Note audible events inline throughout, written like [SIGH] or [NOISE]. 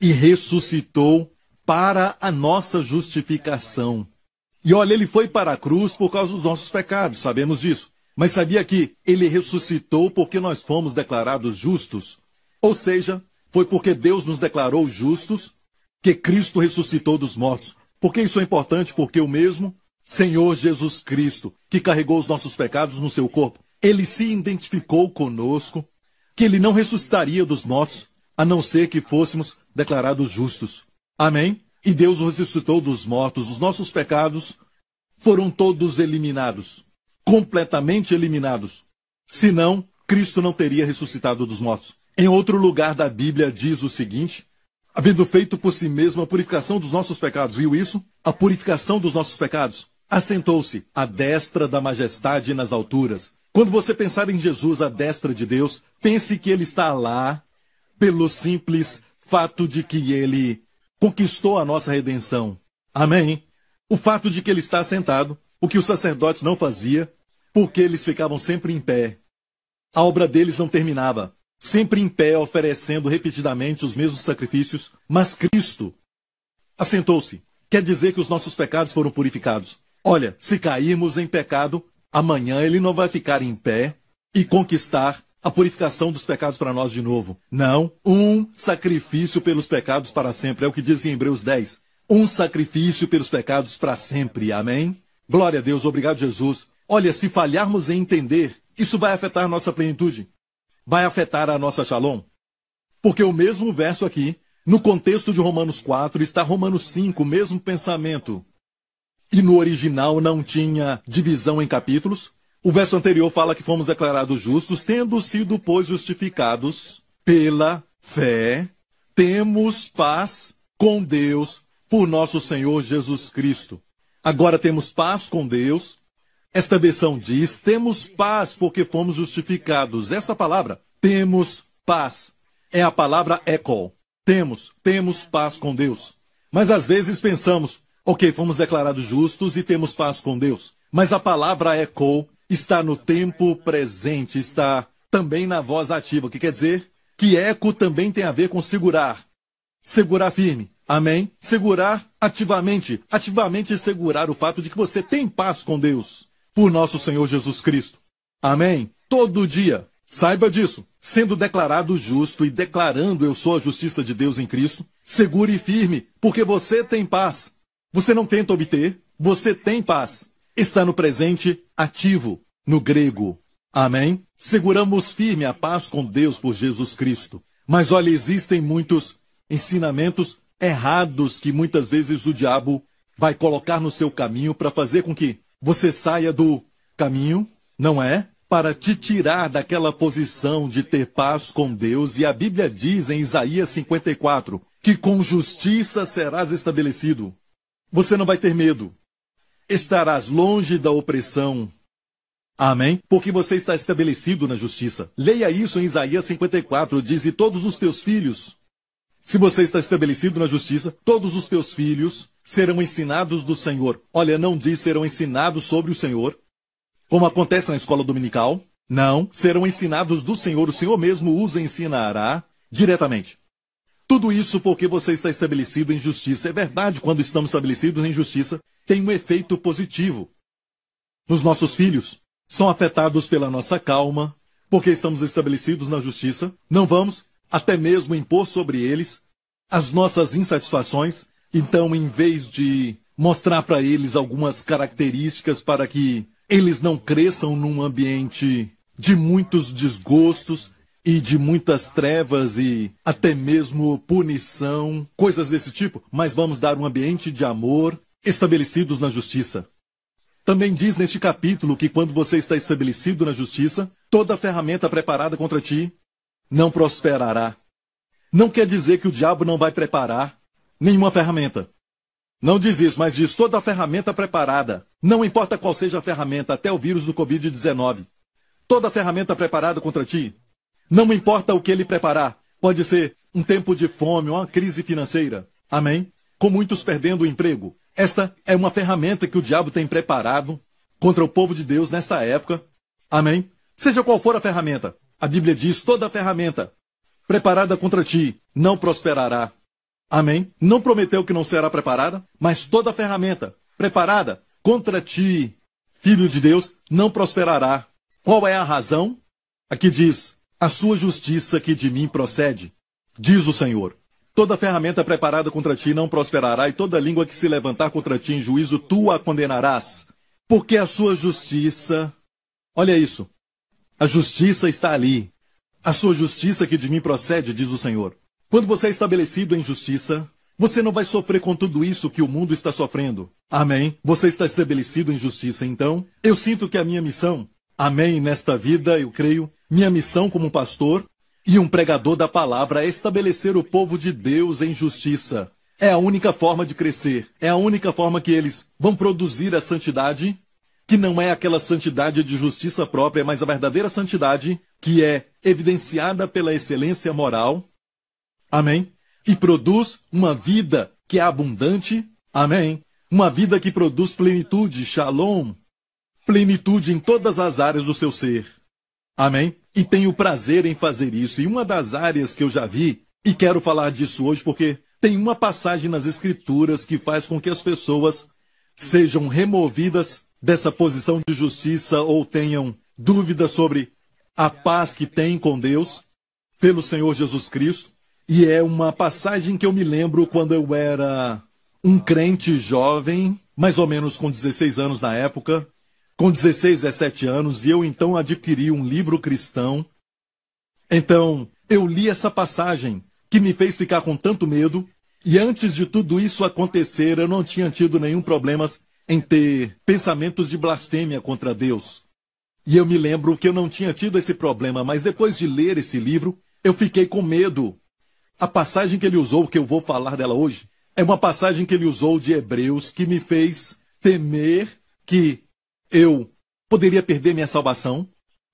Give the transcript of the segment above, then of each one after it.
e ressuscitou para a nossa justificação. E olha, ele foi para a cruz por causa dos nossos pecados, sabemos disso. Mas sabia que ele ressuscitou porque nós fomos declarados justos? Ou seja, foi porque Deus nos declarou justos que Cristo ressuscitou dos mortos. Por que isso é importante? Porque o mesmo Senhor Jesus Cristo, que carregou os nossos pecados no seu corpo, ele se identificou conosco, que ele não ressuscitaria dos mortos, a não ser que fôssemos declarados justos. Amém? E Deus ressuscitou dos mortos, os nossos pecados foram todos eliminados, completamente eliminados. Senão, Cristo não teria ressuscitado dos mortos. Em outro lugar da Bíblia diz o seguinte: havendo feito por si mesmo a purificação dos nossos pecados, viu isso? A purificação dos nossos pecados. Assentou-se à destra da majestade nas alturas. Quando você pensar em Jesus à destra de Deus, pense que ele está lá pelo simples fato de que ele conquistou a nossa redenção. Amém? O fato de que ele está sentado, o que os sacerdotes não faziam, porque eles ficavam sempre em pé. A obra deles não terminava, sempre em pé, oferecendo repetidamente os mesmos sacrifícios, mas Cristo assentou-se. Quer dizer que os nossos pecados foram purificados. Olha, se cairmos em pecado, amanhã ele não vai ficar em pé e conquistar a purificação dos pecados para nós de novo. Não, um sacrifício pelos pecados para sempre. É o que diz em Hebreus 10. Um sacrifício pelos pecados para sempre. Amém? Glória a Deus, obrigado Jesus. Olha, se falharmos em entender, isso vai afetar a nossa plenitude. Vai afetar a nossa shalom. Porque o mesmo verso aqui, no contexto de Romanos 4, está Romanos 5, o mesmo pensamento. E no original não tinha divisão em capítulos, o verso anterior fala que fomos declarados justos, tendo sido, pois, justificados pela fé, temos paz com Deus por nosso Senhor Jesus Cristo. Agora temos paz com Deus. Esta versão diz: temos paz porque fomos justificados. Essa palavra, temos paz, é a palavra eco. Temos, temos paz com Deus. Mas às vezes pensamos, ok, fomos declarados justos e temos paz com Deus. Mas a palavra eco está no tempo presente, está também na voz ativa, o que quer dizer que eco também tem a ver com segurar. Segurar firme. Amém? Segurar ativamente. Ativamente segurar o fato de que você tem paz com Deus por nosso Senhor Jesus Cristo. Amém? Todo dia. Saiba disso. Sendo declarado justo e declarando eu sou a justiça de Deus em Cristo, segure e firme, porque você tem paz. Você não tenta obter, você tem paz está no presente ativo, no grego. Amém? Seguramos firme a paz com Deus por Jesus Cristo. Mas olha, existem muitos ensinamentos errados que muitas vezes o diabo vai colocar no seu caminho para fazer com que você saia do caminho, não é? Para te tirar daquela posição de ter paz com Deus. E a Bíblia diz em Isaías 54 que com justiça serás estabelecido. Você não vai ter medo estarás longe da opressão. Amém? Porque você está estabelecido na justiça. Leia isso em Isaías 54, diz: E todos os teus filhos. Se você está estabelecido na justiça, todos os teus filhos serão ensinados do Senhor. Olha, não diz serão ensinados sobre o Senhor, como acontece na escola dominical. Não, serão ensinados do Senhor. O Senhor mesmo os ensinará diretamente. Tudo isso porque você está estabelecido em justiça. É verdade, quando estamos estabelecidos em justiça, tem um efeito positivo. Nos nossos filhos, são afetados pela nossa calma, porque estamos estabelecidos na justiça. Não vamos até mesmo impor sobre eles as nossas insatisfações. Então, em vez de mostrar para eles algumas características para que eles não cresçam num ambiente de muitos desgostos e de muitas trevas e até mesmo punição, coisas desse tipo, mas vamos dar um ambiente de amor, estabelecidos na justiça. Também diz neste capítulo que quando você está estabelecido na justiça, toda ferramenta preparada contra ti não prosperará. Não quer dizer que o diabo não vai preparar nenhuma ferramenta. Não diz isso, mas diz toda ferramenta preparada. Não importa qual seja a ferramenta, até o vírus do Covid-19. Toda ferramenta preparada contra ti. Não importa o que ele preparar. Pode ser um tempo de fome, uma crise financeira. Amém? Com muitos perdendo o emprego, esta é uma ferramenta que o diabo tem preparado contra o povo de Deus nesta época. Amém? Seja qual for a ferramenta, a Bíblia diz toda ferramenta preparada contra ti não prosperará. Amém? Não prometeu que não será preparada, mas toda ferramenta preparada contra ti, filho de Deus, não prosperará. Qual é a razão? Aqui diz: a sua justiça que de mim procede, diz o Senhor. Toda ferramenta preparada contra ti não prosperará, e toda língua que se levantar contra ti em juízo, tu a condenarás. Porque a sua justiça. Olha isso. A justiça está ali. A sua justiça que de mim procede, diz o Senhor. Quando você é estabelecido em justiça, você não vai sofrer com tudo isso que o mundo está sofrendo. Amém? Você está estabelecido em justiça, então eu sinto que a minha missão, amém, nesta vida, eu creio, minha missão como pastor e um pregador da palavra é estabelecer o povo de Deus em justiça. É a única forma de crescer, é a única forma que eles vão produzir a santidade, que não é aquela santidade de justiça própria, mas a verdadeira santidade que é evidenciada pela excelência moral. Amém? e produz uma vida que é abundante. Amém. Uma vida que produz plenitude, shalom, plenitude em todas as áreas do seu ser. Amém? E tenho prazer em fazer isso. E uma das áreas que eu já vi, e quero falar disso hoje porque tem uma passagem nas Escrituras que faz com que as pessoas sejam removidas dessa posição de justiça ou tenham dúvidas sobre a paz que têm com Deus pelo Senhor Jesus Cristo. E é uma passagem que eu me lembro quando eu era um crente jovem, mais ou menos com 16 anos na época, com 16, 17 anos, e eu então adquiri um livro cristão. Então, eu li essa passagem que me fez ficar com tanto medo, e antes de tudo isso acontecer, eu não tinha tido nenhum problema em ter pensamentos de blasfêmia contra Deus. E eu me lembro que eu não tinha tido esse problema, mas depois de ler esse livro, eu fiquei com medo a passagem que ele usou, que eu vou falar dela hoje, é uma passagem que ele usou de Hebreus que me fez temer que eu poderia perder minha salvação.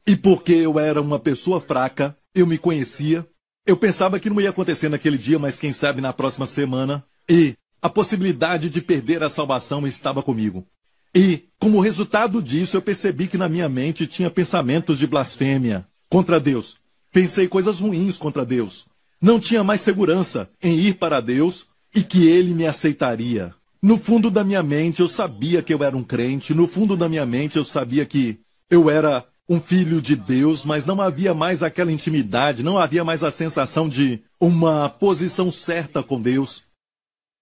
E porque eu era uma pessoa fraca, eu me conhecia. Eu pensava que não ia acontecer naquele dia, mas quem sabe na próxima semana. E a possibilidade de perder a salvação estava comigo. E, como resultado disso, eu percebi que na minha mente tinha pensamentos de blasfêmia contra Deus. Pensei coisas ruins contra Deus. Não tinha mais segurança em ir para Deus e que ele me aceitaria. No fundo da minha mente eu sabia que eu era um crente, no fundo da minha mente eu sabia que eu era um filho de Deus, mas não havia mais aquela intimidade, não havia mais a sensação de uma posição certa com Deus.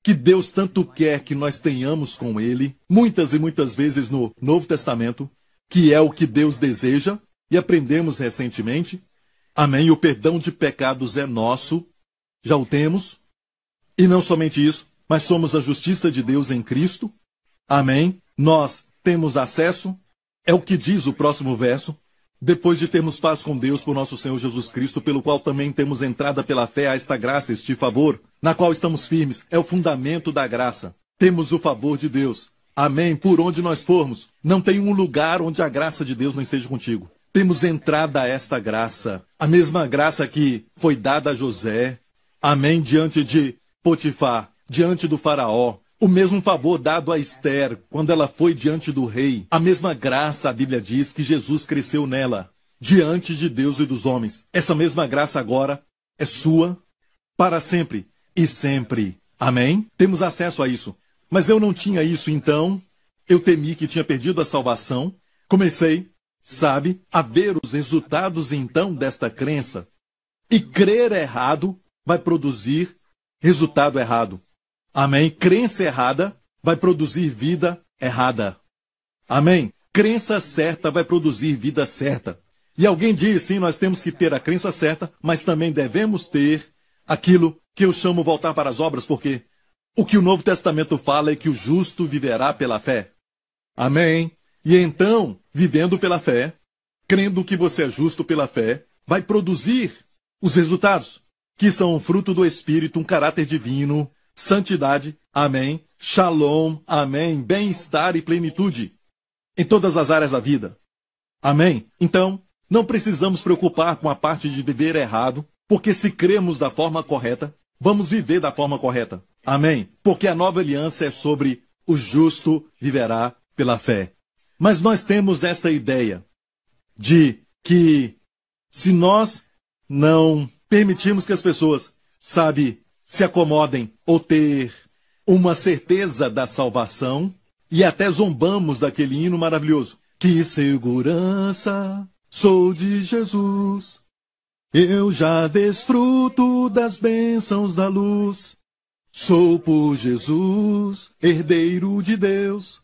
Que Deus tanto quer que nós tenhamos com Ele, muitas e muitas vezes no Novo Testamento, que é o que Deus deseja, e aprendemos recentemente, Amém. O perdão de pecados é nosso, já o temos. E não somente isso, mas somos a justiça de Deus em Cristo. Amém. Nós temos acesso, é o que diz o próximo verso. Depois de termos paz com Deus por nosso Senhor Jesus Cristo, pelo qual também temos entrada pela fé a esta graça, este favor, na qual estamos firmes, é o fundamento da graça. Temos o favor de Deus. Amém. Por onde nós formos, não tem um lugar onde a graça de Deus não esteja contigo temos entrada a esta graça, a mesma graça que foi dada a José, amém, diante de Potifar, diante do Faraó, o mesmo favor dado a Esther quando ela foi diante do rei, a mesma graça, a Bíblia diz, que Jesus cresceu nela, diante de Deus e dos homens. Essa mesma graça agora é sua para sempre e sempre. Amém? Temos acesso a isso. Mas eu não tinha isso, então eu temi que tinha perdido a salvação. Comecei sabe, a ver os resultados então desta crença. E crer errado vai produzir resultado errado. Amém? Crença errada vai produzir vida errada. Amém? Crença certa vai produzir vida certa. E alguém diz, sim, nós temos que ter a crença certa, mas também devemos ter aquilo que eu chamo voltar para as obras, porque o que o Novo Testamento fala é que o justo viverá pela fé. Amém? E então, vivendo pela fé, crendo que você é justo pela fé, vai produzir os resultados, que são fruto do Espírito, um caráter divino, santidade, amém, shalom, amém, bem-estar e plenitude em todas as áreas da vida. Amém? Então, não precisamos preocupar com a parte de viver errado, porque se cremos da forma correta, vamos viver da forma correta. Amém? Porque a nova aliança é sobre o justo viverá pela fé. Mas nós temos esta ideia de que se nós não permitirmos que as pessoas sabe, se acomodem ou ter uma certeza da salvação e até zombamos daquele hino maravilhoso. Que segurança sou de Jesus. Eu já desfruto das bênçãos da luz. Sou por Jesus, herdeiro de Deus.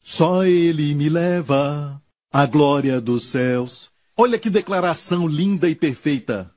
Só Ele me leva à glória dos céus. Olha que declaração linda e perfeita.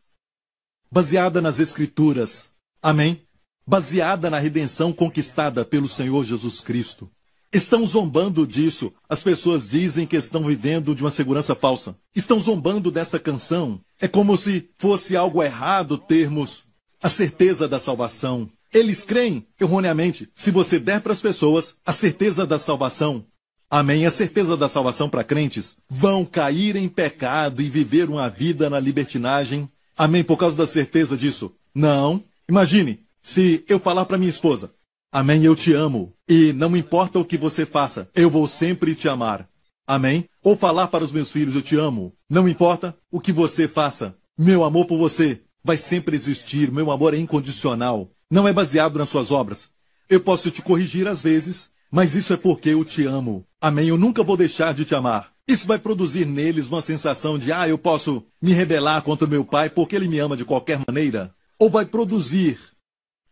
Baseada nas Escrituras. Amém? Baseada na redenção conquistada pelo Senhor Jesus Cristo. Estão zombando disso. As pessoas dizem que estão vivendo de uma segurança falsa. Estão zombando desta canção. É como se fosse algo errado termos a certeza da salvação. Eles creem, erroneamente, se você der para as pessoas a certeza da salvação, amém, a certeza da salvação para crentes, vão cair em pecado e viver uma vida na libertinagem, amém, por causa da certeza disso. Não. Imagine, se eu falar para minha esposa, amém, eu te amo, e não importa o que você faça, eu vou sempre te amar. Amém? Ou falar para os meus filhos, eu te amo. Não importa o que você faça, meu amor por você vai sempre existir, meu amor é incondicional não é baseado nas suas obras. Eu posso te corrigir às vezes, mas isso é porque eu te amo. Amém? Eu nunca vou deixar de te amar. Isso vai produzir neles uma sensação de, ah, eu posso me rebelar contra meu pai porque ele me ama de qualquer maneira. Ou vai produzir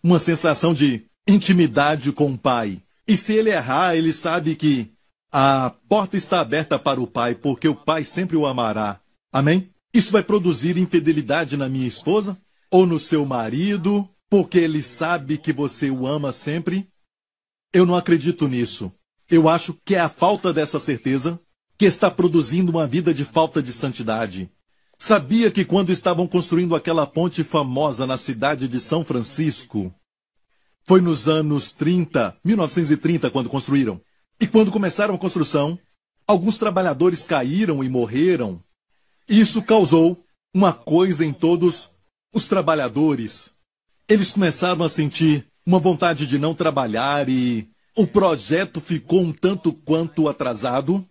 uma sensação de intimidade com o pai. E se ele errar, ele sabe que a porta está aberta para o pai, porque o pai sempre o amará. Amém? Isso vai produzir infidelidade na minha esposa? Ou no seu marido? porque ele sabe que você o ama sempre? Eu não acredito nisso. Eu acho que é a falta dessa certeza que está produzindo uma vida de falta de santidade. Sabia que quando estavam construindo aquela ponte famosa na cidade de São Francisco, foi nos anos 30, 1930, quando construíram. E quando começaram a construção, alguns trabalhadores caíram e morreram. Isso causou uma coisa em todos os trabalhadores. Eles começaram a sentir uma vontade de não trabalhar e o projeto ficou um tanto quanto atrasado.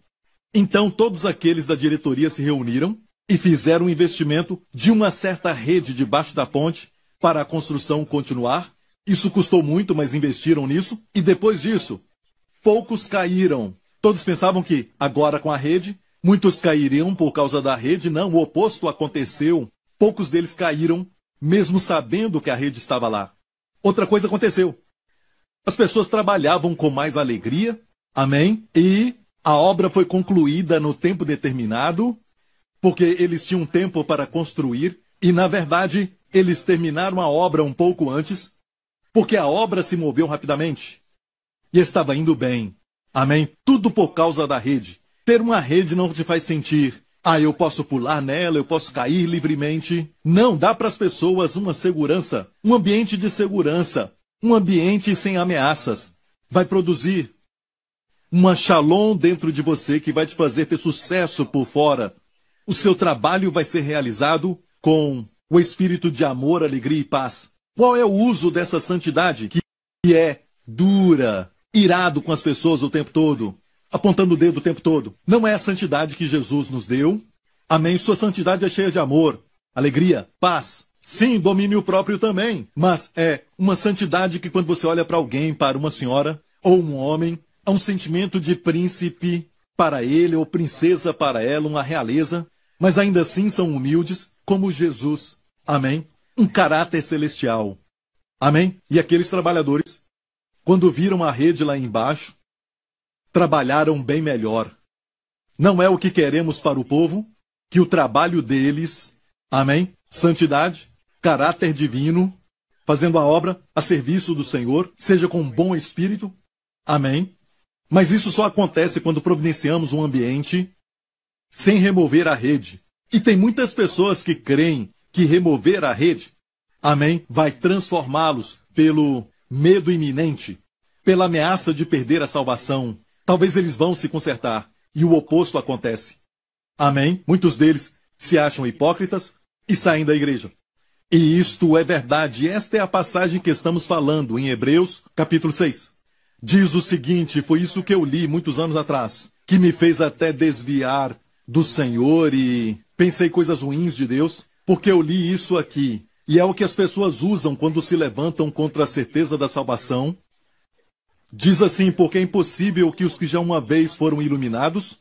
Então todos aqueles da diretoria se reuniram e fizeram um investimento de uma certa rede debaixo da ponte para a construção continuar. Isso custou muito, mas investiram nisso. E depois disso, poucos caíram. Todos pensavam que, agora com a rede, muitos cairiam por causa da rede. Não, o oposto aconteceu. Poucos deles caíram mesmo sabendo que a rede estava lá. Outra coisa aconteceu. As pessoas trabalhavam com mais alegria, amém? E a obra foi concluída no tempo determinado, porque eles tinham tempo para construir, e na verdade eles terminaram a obra um pouco antes, porque a obra se moveu rapidamente. E estava indo bem. Amém? Tudo por causa da rede. Ter uma rede não te faz sentir ah, eu posso pular nela, eu posso cair livremente. Não, dá para as pessoas uma segurança, um ambiente de segurança, um ambiente sem ameaças. Vai produzir uma shalom dentro de você que vai te fazer ter sucesso por fora. O seu trabalho vai ser realizado com o espírito de amor, alegria e paz. Qual é o uso dessa santidade que é dura, irado com as pessoas o tempo todo? apontando o dedo o tempo todo. Não é a santidade que Jesus nos deu. Amém. Sua santidade é cheia de amor, alegria, paz. Sim, domínio próprio também. Mas é uma santidade que quando você olha para alguém, para uma senhora ou um homem, há um sentimento de príncipe para ele ou princesa para ela, uma realeza, mas ainda assim são humildes, como Jesus. Amém. Um caráter celestial. Amém. E aqueles trabalhadores, quando viram a rede lá embaixo, trabalharam bem melhor. Não é o que queremos para o povo, que o trabalho deles, amém, santidade, caráter divino, fazendo a obra a serviço do Senhor, seja com bom espírito, amém. Mas isso só acontece quando providenciamos um ambiente sem remover a rede. E tem muitas pessoas que creem que remover a rede, amém, vai transformá-los pelo medo iminente, pela ameaça de perder a salvação, Talvez eles vão se consertar e o oposto acontece. Amém? Muitos deles se acham hipócritas e saem da igreja. E isto é verdade. Esta é a passagem que estamos falando em Hebreus, capítulo 6. Diz o seguinte: Foi isso que eu li muitos anos atrás, que me fez até desviar do Senhor e pensei coisas ruins de Deus, porque eu li isso aqui. E é o que as pessoas usam quando se levantam contra a certeza da salvação. Diz assim: porque é impossível que os que já uma vez foram iluminados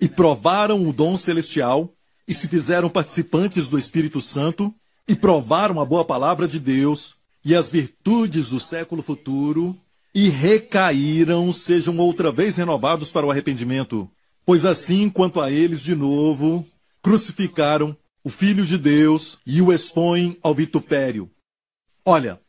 e provaram o dom celestial e se fizeram participantes do Espírito Santo e provaram a boa palavra de Deus e as virtudes do século futuro e recaíram, sejam outra vez renovados para o arrependimento. Pois assim, quanto a eles de novo, crucificaram o Filho de Deus e o expõem ao vitupério. Olha,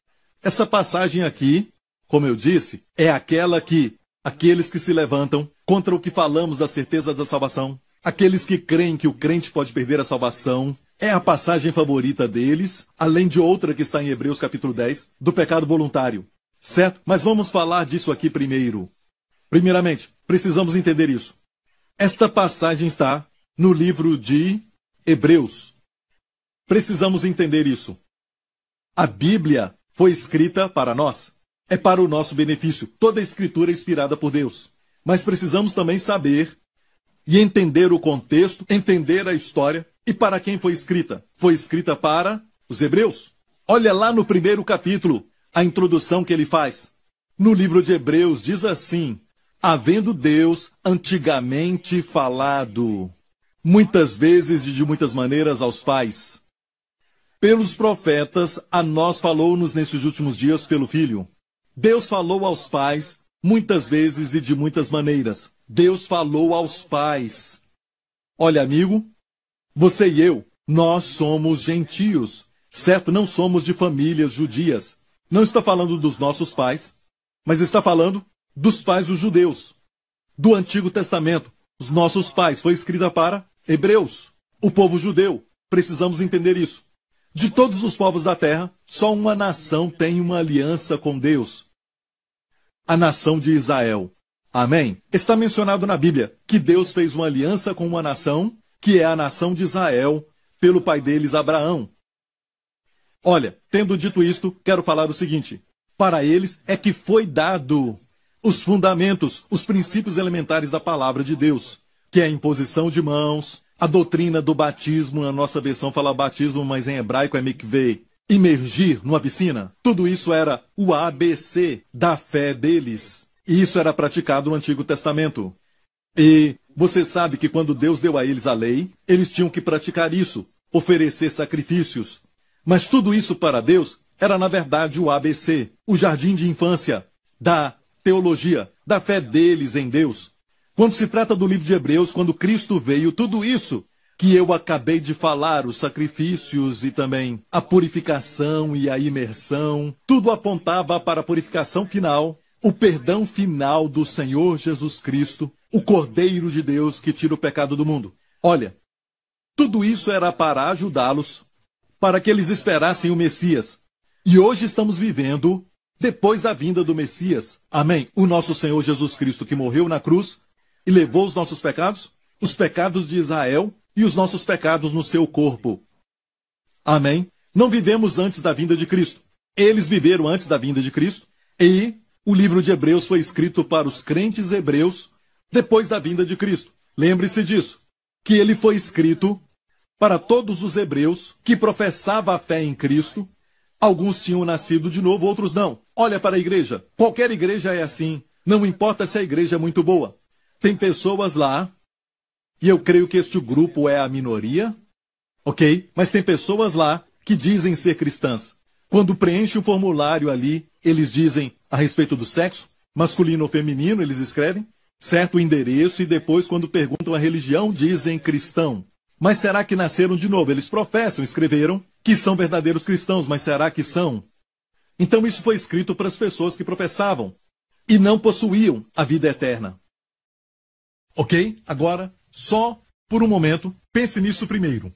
essa passagem aqui, como eu disse, é aquela que aqueles que se levantam contra o que falamos da certeza da salvação, aqueles que creem que o crente pode perder a salvação, é a passagem favorita deles, além de outra que está em Hebreus capítulo 10, do pecado voluntário. Certo? Mas vamos falar disso aqui primeiro. Primeiramente, precisamos entender isso. Esta passagem está no livro de Hebreus. Precisamos entender isso. A Bíblia foi escrita para nós. É para o nosso benefício. Toda a escritura é inspirada por Deus. Mas precisamos também saber e entender o contexto, entender a história e para quem foi escrita. Foi escrita para os hebreus. Olha lá no primeiro capítulo, a introdução que ele faz. No livro de Hebreus diz assim: Havendo Deus antigamente falado, muitas vezes e de muitas maneiras aos pais, pelos profetas, a nós falou-nos nesses últimos dias pelo Filho. Deus falou aos pais muitas vezes e de muitas maneiras. Deus falou aos pais. Olha, amigo, você e eu, nós somos gentios, certo? Não somos de famílias judias. Não está falando dos nossos pais, mas está falando dos pais dos judeus, do Antigo Testamento. Os nossos pais foi escrita para hebreus, o povo judeu. Precisamos entender isso. De todos os povos da terra, só uma nação tem uma aliança com Deus. A nação de Israel. Amém? Está mencionado na Bíblia que Deus fez uma aliança com uma nação, que é a nação de Israel, pelo pai deles, Abraão. Olha, tendo dito isto, quero falar o seguinte: para eles é que foi dado os fundamentos, os princípios elementares da palavra de Deus, que é a imposição de mãos, a doutrina do batismo, na nossa versão fala batismo, mas em hebraico é mikveh, imergir numa piscina. Tudo isso era o ABC da fé deles. E isso era praticado no Antigo Testamento. E você sabe que quando Deus deu a eles a lei, eles tinham que praticar isso, oferecer sacrifícios. Mas tudo isso para Deus era na verdade o ABC, o jardim de infância da teologia, da fé deles em Deus. Quando se trata do livro de Hebreus, quando Cristo veio, tudo isso que eu acabei de falar, os sacrifícios e também a purificação e a imersão, tudo apontava para a purificação final, o perdão final do Senhor Jesus Cristo, o Cordeiro de Deus que tira o pecado do mundo. Olha, tudo isso era para ajudá-los, para que eles esperassem o Messias. E hoje estamos vivendo depois da vinda do Messias. Amém. O nosso Senhor Jesus Cristo que morreu na cruz e levou os nossos pecados, os pecados de Israel e os nossos pecados no seu corpo. Amém? Não vivemos antes da vinda de Cristo. Eles viveram antes da vinda de Cristo e o livro de Hebreus foi escrito para os crentes hebreus depois da vinda de Cristo. Lembre-se disso, que ele foi escrito para todos os hebreus que professavam a fé em Cristo. Alguns tinham nascido de novo, outros não. Olha para a igreja. Qualquer igreja é assim. Não importa se a igreja é muito boa. Tem pessoas lá, e eu creio que este grupo é a minoria, ok? Mas tem pessoas lá que dizem ser cristãs. Quando preenchem o formulário ali, eles dizem a respeito do sexo, masculino ou feminino, eles escrevem, certo endereço, e depois, quando perguntam a religião, dizem cristão. Mas será que nasceram de novo? Eles professam, escreveram que são verdadeiros cristãos, mas será que são? Então isso foi escrito para as pessoas que professavam e não possuíam a vida eterna. Ok? Agora, só por um momento, pense nisso primeiro.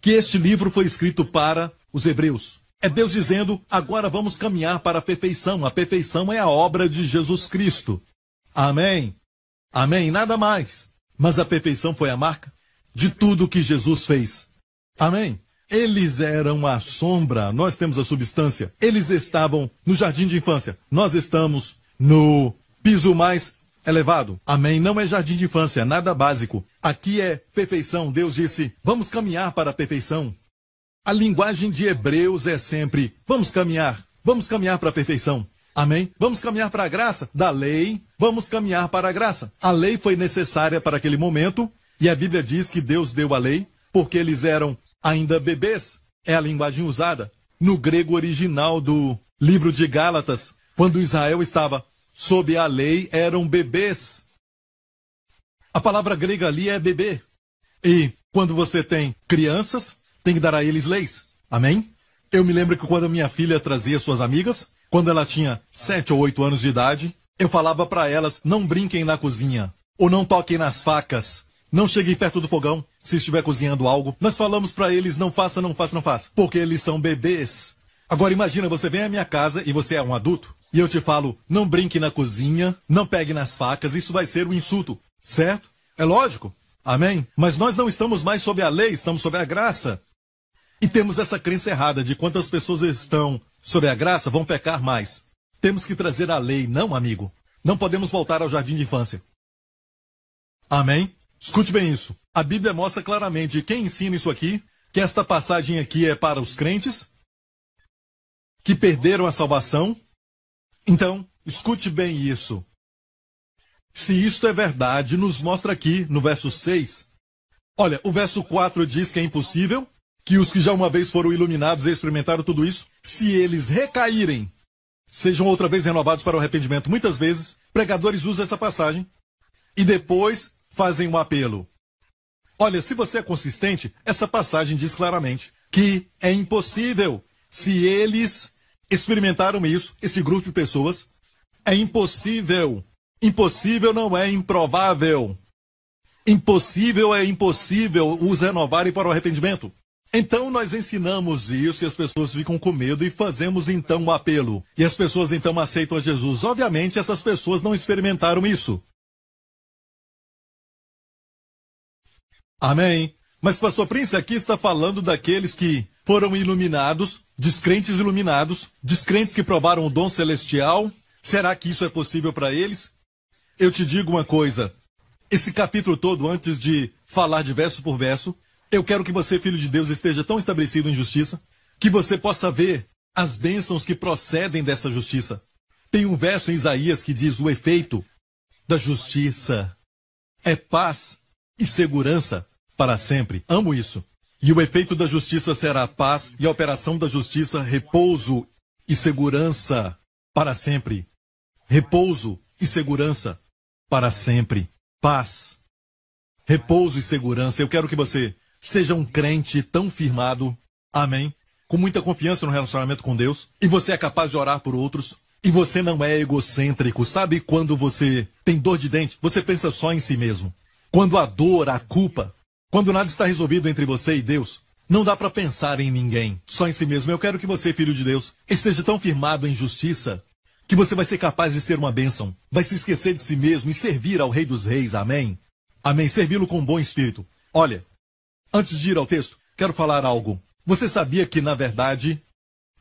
Que este livro foi escrito para os hebreus. É Deus dizendo: agora vamos caminhar para a perfeição. A perfeição é a obra de Jesus Cristo. Amém. Amém. Nada mais. Mas a perfeição foi a marca de tudo que Jesus fez. Amém. Eles eram a sombra, nós temos a substância. Eles estavam no jardim de infância, nós estamos no piso mais elevado. Amém. Não é jardim de infância, nada básico. Aqui é perfeição. Deus disse: vamos caminhar para a perfeição. A linguagem de Hebreus é sempre: vamos caminhar, vamos caminhar para a perfeição. Amém? Vamos caminhar para a graça da lei, vamos caminhar para a graça. A lei foi necessária para aquele momento, e a Bíblia diz que Deus deu a lei porque eles eram ainda bebês. É a linguagem usada no grego original do livro de Gálatas, quando Israel estava sob a lei, eram bebês. A palavra grega ali é bebê. E quando você tem crianças, tem que dar a eles leis. Amém? Eu me lembro que quando minha filha trazia suas amigas, quando ela tinha sete ou oito anos de idade, eu falava para elas: não brinquem na cozinha, ou não toquem nas facas, não cheguem perto do fogão se estiver cozinhando algo. Nós falamos para eles: não faça, não faça, não faça, porque eles são bebês. Agora imagina, você vem à minha casa e você é um adulto, e eu te falo: não brinque na cozinha, não pegue nas facas, isso vai ser um insulto, certo? É lógico. Amém? Mas nós não estamos mais sob a lei, estamos sob a graça. E temos essa crença errada de quantas pessoas estão sob a graça vão pecar mais. Temos que trazer a lei, não, amigo. Não podemos voltar ao jardim de infância. Amém? Escute bem isso. A Bíblia mostra claramente quem ensina isso aqui, que esta passagem aqui é para os crentes que perderam a salvação. Então, escute bem isso. Se isto é verdade, nos mostra aqui no verso 6. Olha, o verso 4 diz que é impossível que os que já uma vez foram iluminados e experimentaram tudo isso, se eles recaírem, sejam outra vez renovados para o arrependimento. Muitas vezes, pregadores usam essa passagem e depois fazem um apelo. Olha, se você é consistente, essa passagem diz claramente que é impossível. Se eles experimentaram isso, esse grupo de pessoas, é impossível Impossível não é improvável. Impossível é impossível os renovarem para o arrependimento. Então nós ensinamos isso e as pessoas ficam com medo e fazemos então um apelo. E as pessoas então aceitam a Jesus. Obviamente essas pessoas não experimentaram isso. Amém. Mas pastor Prince aqui está falando daqueles que foram iluminados, descrentes iluminados, descrentes que provaram o dom celestial. Será que isso é possível para eles? Eu te digo uma coisa. Esse capítulo todo, antes de falar de verso por verso, eu quero que você, filho de Deus, esteja tão estabelecido em justiça que você possa ver as bênçãos que procedem dessa justiça. Tem um verso em Isaías que diz: o efeito da justiça é paz e segurança para sempre. Amo isso. E o efeito da justiça será paz, e a operação da justiça, repouso e segurança para sempre. Repouso e segurança para sempre. Paz, repouso e segurança. Eu quero que você seja um crente tão firmado, amém, com muita confiança no relacionamento com Deus, e você é capaz de orar por outros, e você não é egocêntrico. Sabe quando você tem dor de dente, você pensa só em si mesmo. Quando a dor, a culpa, quando nada está resolvido entre você e Deus, não dá para pensar em ninguém, só em si mesmo. Eu quero que você, filho de Deus, esteja tão firmado em justiça que você vai ser capaz de ser uma bênção, vai se esquecer de si mesmo e servir ao Rei dos Reis. Amém? Amém. Servi-lo com bom espírito. Olha, antes de ir ao texto, quero falar algo. Você sabia que, na verdade,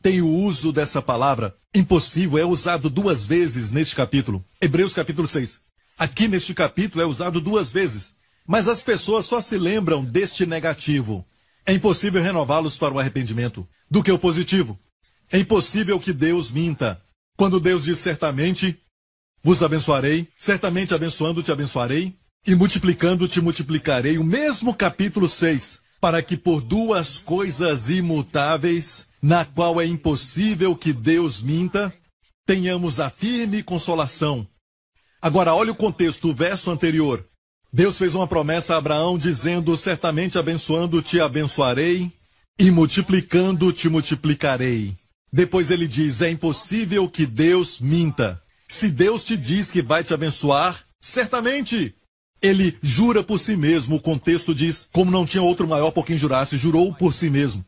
tem o uso dessa palavra impossível, é usado duas vezes neste capítulo. Hebreus capítulo 6. Aqui neste capítulo é usado duas vezes. Mas as pessoas só se lembram deste negativo. É impossível renová-los para o arrependimento. Do que o positivo. É impossível que Deus minta. Quando Deus diz certamente, vos abençoarei, certamente abençoando te abençoarei, e multiplicando te multiplicarei, o mesmo capítulo 6, para que por duas coisas imutáveis, na qual é impossível que Deus minta, tenhamos a firme consolação. Agora, olha o contexto, o verso anterior. Deus fez uma promessa a Abraão dizendo: Certamente abençoando te abençoarei, e multiplicando te multiplicarei. Depois ele diz: é impossível que Deus minta. Se Deus te diz que vai te abençoar, certamente. Ele jura por si mesmo. O contexto diz: como não tinha outro maior por quem jurasse, jurou por si mesmo.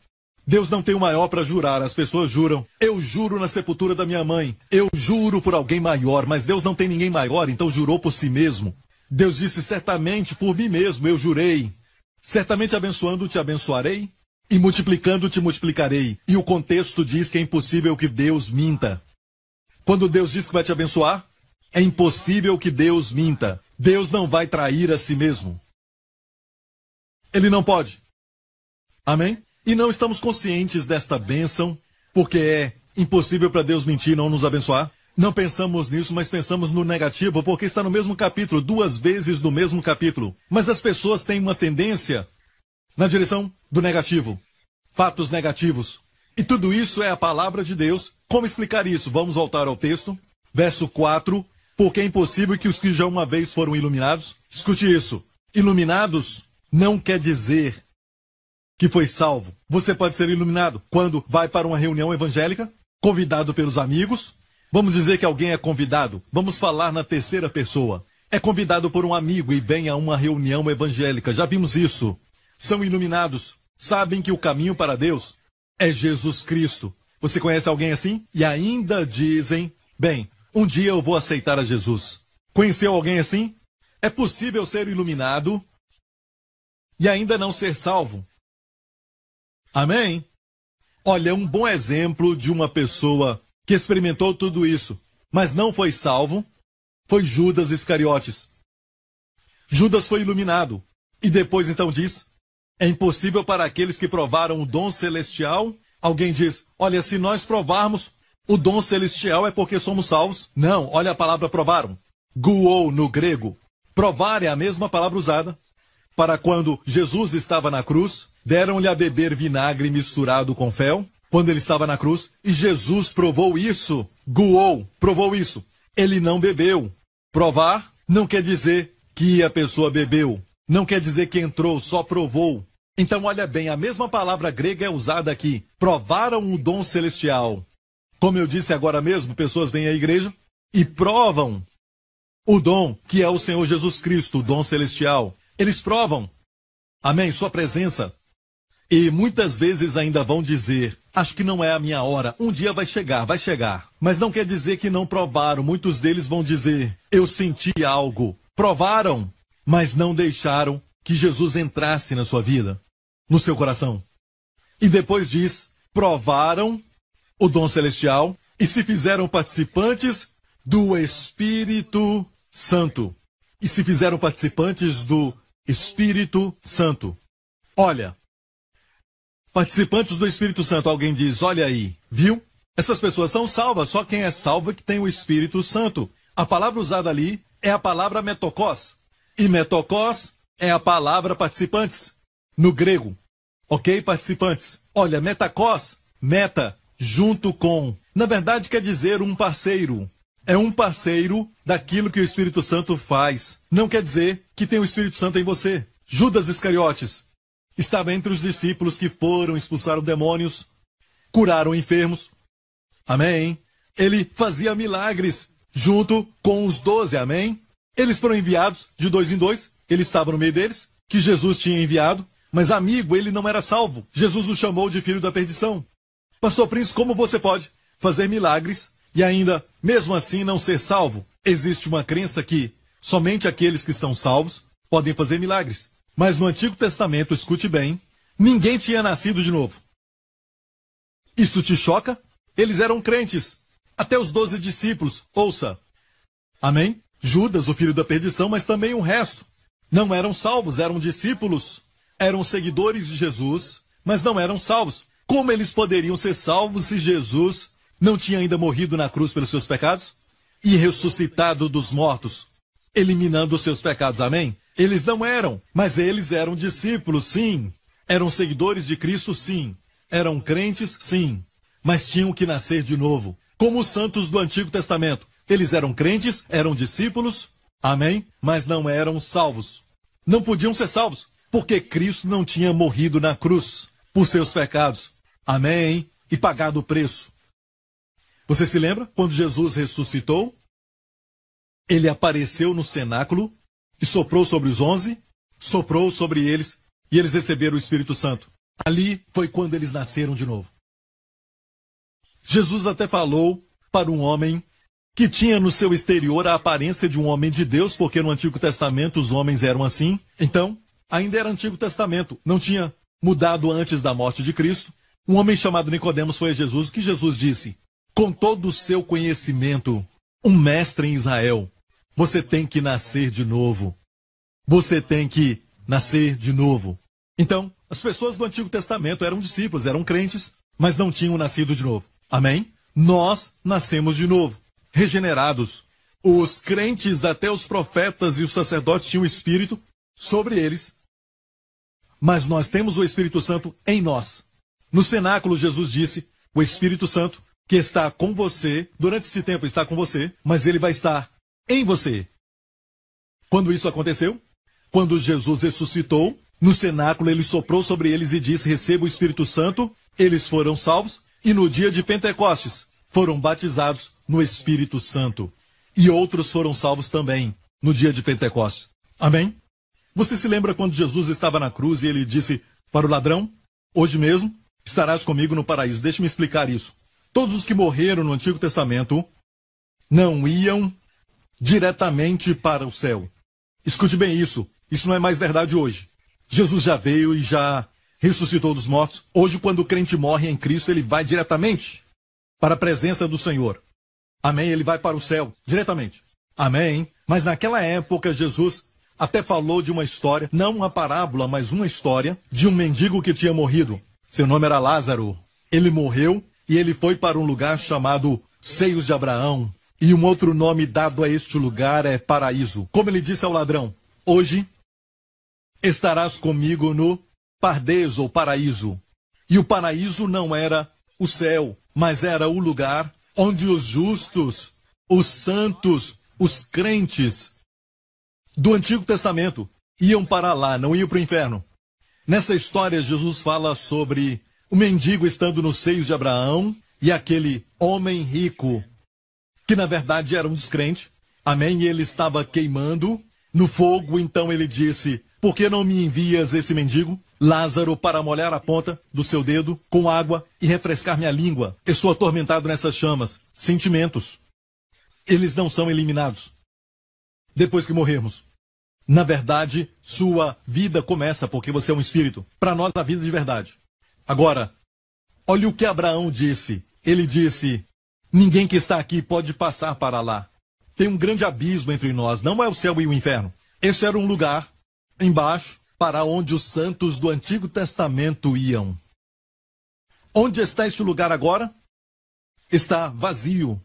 Deus não tem o maior para jurar, as pessoas juram. Eu juro na sepultura da minha mãe. Eu juro por alguém maior, mas Deus não tem ninguém maior, então jurou por si mesmo. Deus disse: certamente por mim mesmo eu jurei. Certamente abençoando te abençoarei, e multiplicando te multiplicarei. E o contexto diz que é impossível que Deus minta. Quando Deus diz que vai te abençoar, é impossível que Deus minta. Deus não vai trair a si mesmo. Ele não pode. Amém? e não estamos conscientes desta bênção, porque é impossível para Deus mentir e não nos abençoar. Não pensamos nisso, mas pensamos no negativo, porque está no mesmo capítulo, duas vezes no mesmo capítulo. Mas as pessoas têm uma tendência na direção do negativo. Fatos negativos. E tudo isso é a palavra de Deus. Como explicar isso? Vamos voltar ao texto. Verso 4. Porque é impossível que os que já uma vez foram iluminados. Escute isso. Iluminados não quer dizer que foi salvo. Você pode ser iluminado quando vai para uma reunião evangélica, convidado pelos amigos, Vamos dizer que alguém é convidado. Vamos falar na terceira pessoa. É convidado por um amigo e vem a uma reunião evangélica. Já vimos isso. São iluminados. Sabem que o caminho para Deus é Jesus Cristo. Você conhece alguém assim? E ainda dizem: Bem, um dia eu vou aceitar a Jesus. Conheceu alguém assim? É possível ser iluminado e ainda não ser salvo. Amém? Olha, um bom exemplo de uma pessoa que experimentou tudo isso, mas não foi salvo, foi Judas Iscariotes. Judas foi iluminado. E depois então diz: É impossível para aqueles que provaram o dom celestial. Alguém diz: Olha, se nós provarmos o dom celestial é porque somos salvos. Não, olha a palavra provaram. Guou no grego. Provar é a mesma palavra usada para quando Jesus estava na cruz, deram-lhe a beber vinagre misturado com fel quando ele estava na cruz, e Jesus provou isso, guou, provou isso. Ele não bebeu. Provar não quer dizer que a pessoa bebeu, não quer dizer que entrou, só provou. Então, olha bem, a mesma palavra grega é usada aqui. Provaram o dom celestial. Como eu disse agora mesmo, pessoas vêm à igreja e provam o dom que é o Senhor Jesus Cristo, o dom celestial. Eles provam. Amém? Sua presença. E muitas vezes ainda vão dizer: Acho que não é a minha hora. Um dia vai chegar, vai chegar. Mas não quer dizer que não provaram. Muitos deles vão dizer: Eu senti algo. Provaram, mas não deixaram que Jesus entrasse na sua vida, no seu coração. E depois diz: provaram o dom celestial e se fizeram participantes do Espírito Santo. E se fizeram participantes do Espírito Santo. Olha, participantes do Espírito Santo. Alguém diz: Olha aí, viu? Essas pessoas são salvas, só quem é salvo é que tem o Espírito Santo. A palavra usada ali é a palavra metocós. E metocós é a palavra participantes, no grego. Ok, participantes? Olha, metacós, meta, junto com. Na verdade, quer dizer um parceiro. É um parceiro daquilo que o Espírito Santo faz. Não quer dizer que tem o Espírito Santo em você. Judas Iscariotes, Estava entre os discípulos que foram, expulsaram demônios, curaram enfermos. Amém. Ele fazia milagres junto com os doze. Amém. Eles foram enviados de dois em dois. Ele estava no meio deles, que Jesus tinha enviado. Mas, amigo, ele não era salvo. Jesus o chamou de filho da perdição. Pastor Prince, como você pode fazer milagres e ainda, mesmo assim, não ser salvo? Existe uma crença que somente aqueles que são salvos podem fazer milagres. Mas no Antigo Testamento, escute bem, ninguém tinha nascido de novo. Isso te choca? Eles eram crentes. Até os doze discípulos, ouça. Amém? Judas, o filho da perdição, mas também o resto. Não eram salvos, eram discípulos. Eram seguidores de Jesus, mas não eram salvos. Como eles poderiam ser salvos se Jesus não tinha ainda morrido na cruz pelos seus pecados? E ressuscitado dos mortos, eliminando os seus pecados. Amém? Eles não eram, mas eles eram discípulos, sim. Eram seguidores de Cristo, sim. Eram crentes, sim. Mas tinham que nascer de novo. Como os santos do Antigo Testamento. Eles eram crentes, eram discípulos, amém? Mas não eram salvos. Não podiam ser salvos, porque Cristo não tinha morrido na cruz por seus pecados. Amém? E pagado o preço. Você se lembra quando Jesus ressuscitou? Ele apareceu no cenáculo e soprou sobre os onze, soprou sobre eles, e eles receberam o Espírito Santo. Ali foi quando eles nasceram de novo. Jesus até falou para um homem que tinha no seu exterior a aparência de um homem de Deus, porque no Antigo Testamento os homens eram assim. Então, ainda era Antigo Testamento, não tinha mudado antes da morte de Cristo. Um homem chamado Nicodemos foi a Jesus, que Jesus disse: "Com todo o seu conhecimento, um mestre em Israel você tem que nascer de novo. Você tem que nascer de novo. Então, As pessoas do Antigo Testamento eram discípulos, eram crentes, mas não tinham nascido de novo. Amém? Nós nascemos de novo, regenerados. Os crentes, até os profetas e os sacerdotes tinham o Espírito sobre eles, mas nós temos o Espírito Santo em nós. No cenáculo, Jesus disse: o Espírito Santo, que está com você, durante esse tempo está com você, mas ele vai estar em você. Quando isso aconteceu? Quando Jesus ressuscitou, no cenáculo ele soprou sobre eles e disse: Receba o Espírito Santo. Eles foram salvos e no dia de Pentecostes foram batizados no Espírito Santo. E outros foram salvos também no dia de Pentecostes. Amém? Você se lembra quando Jesus estava na cruz e ele disse para o ladrão: Hoje mesmo estarás comigo no paraíso. Deixe-me explicar isso. Todos os que morreram no Antigo Testamento não iam diretamente para o céu. Escute bem isso. Isso não é mais verdade hoje. Jesus já veio e já ressuscitou dos mortos. Hoje, quando o crente morre em Cristo, ele vai diretamente para a presença do Senhor. Amém? Ele vai para o céu diretamente. Amém? Mas naquela época, Jesus até falou de uma história, não uma parábola, mas uma história de um mendigo que tinha morrido. Seu nome era Lázaro. Ele morreu e ele foi para um lugar chamado Seios de Abraão. E um outro nome dado a este lugar é Paraíso. Como ele disse ao ladrão: Hoje estarás comigo no Pardeso ou Paraíso. E o paraíso não era o céu, mas era o lugar onde os justos, os santos, os crentes do Antigo Testamento iam para lá, não iam para o inferno. Nessa história, Jesus fala sobre o mendigo estando nos seios de Abraão e aquele homem rico, que na verdade era um descrente. Amém? E ele estava queimando no fogo, então ele disse: Por que não me envias esse mendigo? Lázaro, para molhar a ponta do seu dedo com água e refrescar minha língua. Estou atormentado nessas chamas. Sentimentos. Eles não são eliminados. Depois que morrermos. Na verdade, sua vida começa porque você é um espírito. Para nós, a vida de verdade. Agora, olha o que Abraão disse. Ele disse: Ninguém que está aqui pode passar para lá. Tem um grande abismo entre nós, não é o céu e o inferno. Esse era um lugar embaixo para onde os santos do Antigo Testamento iam. Onde está este lugar agora? Está vazio.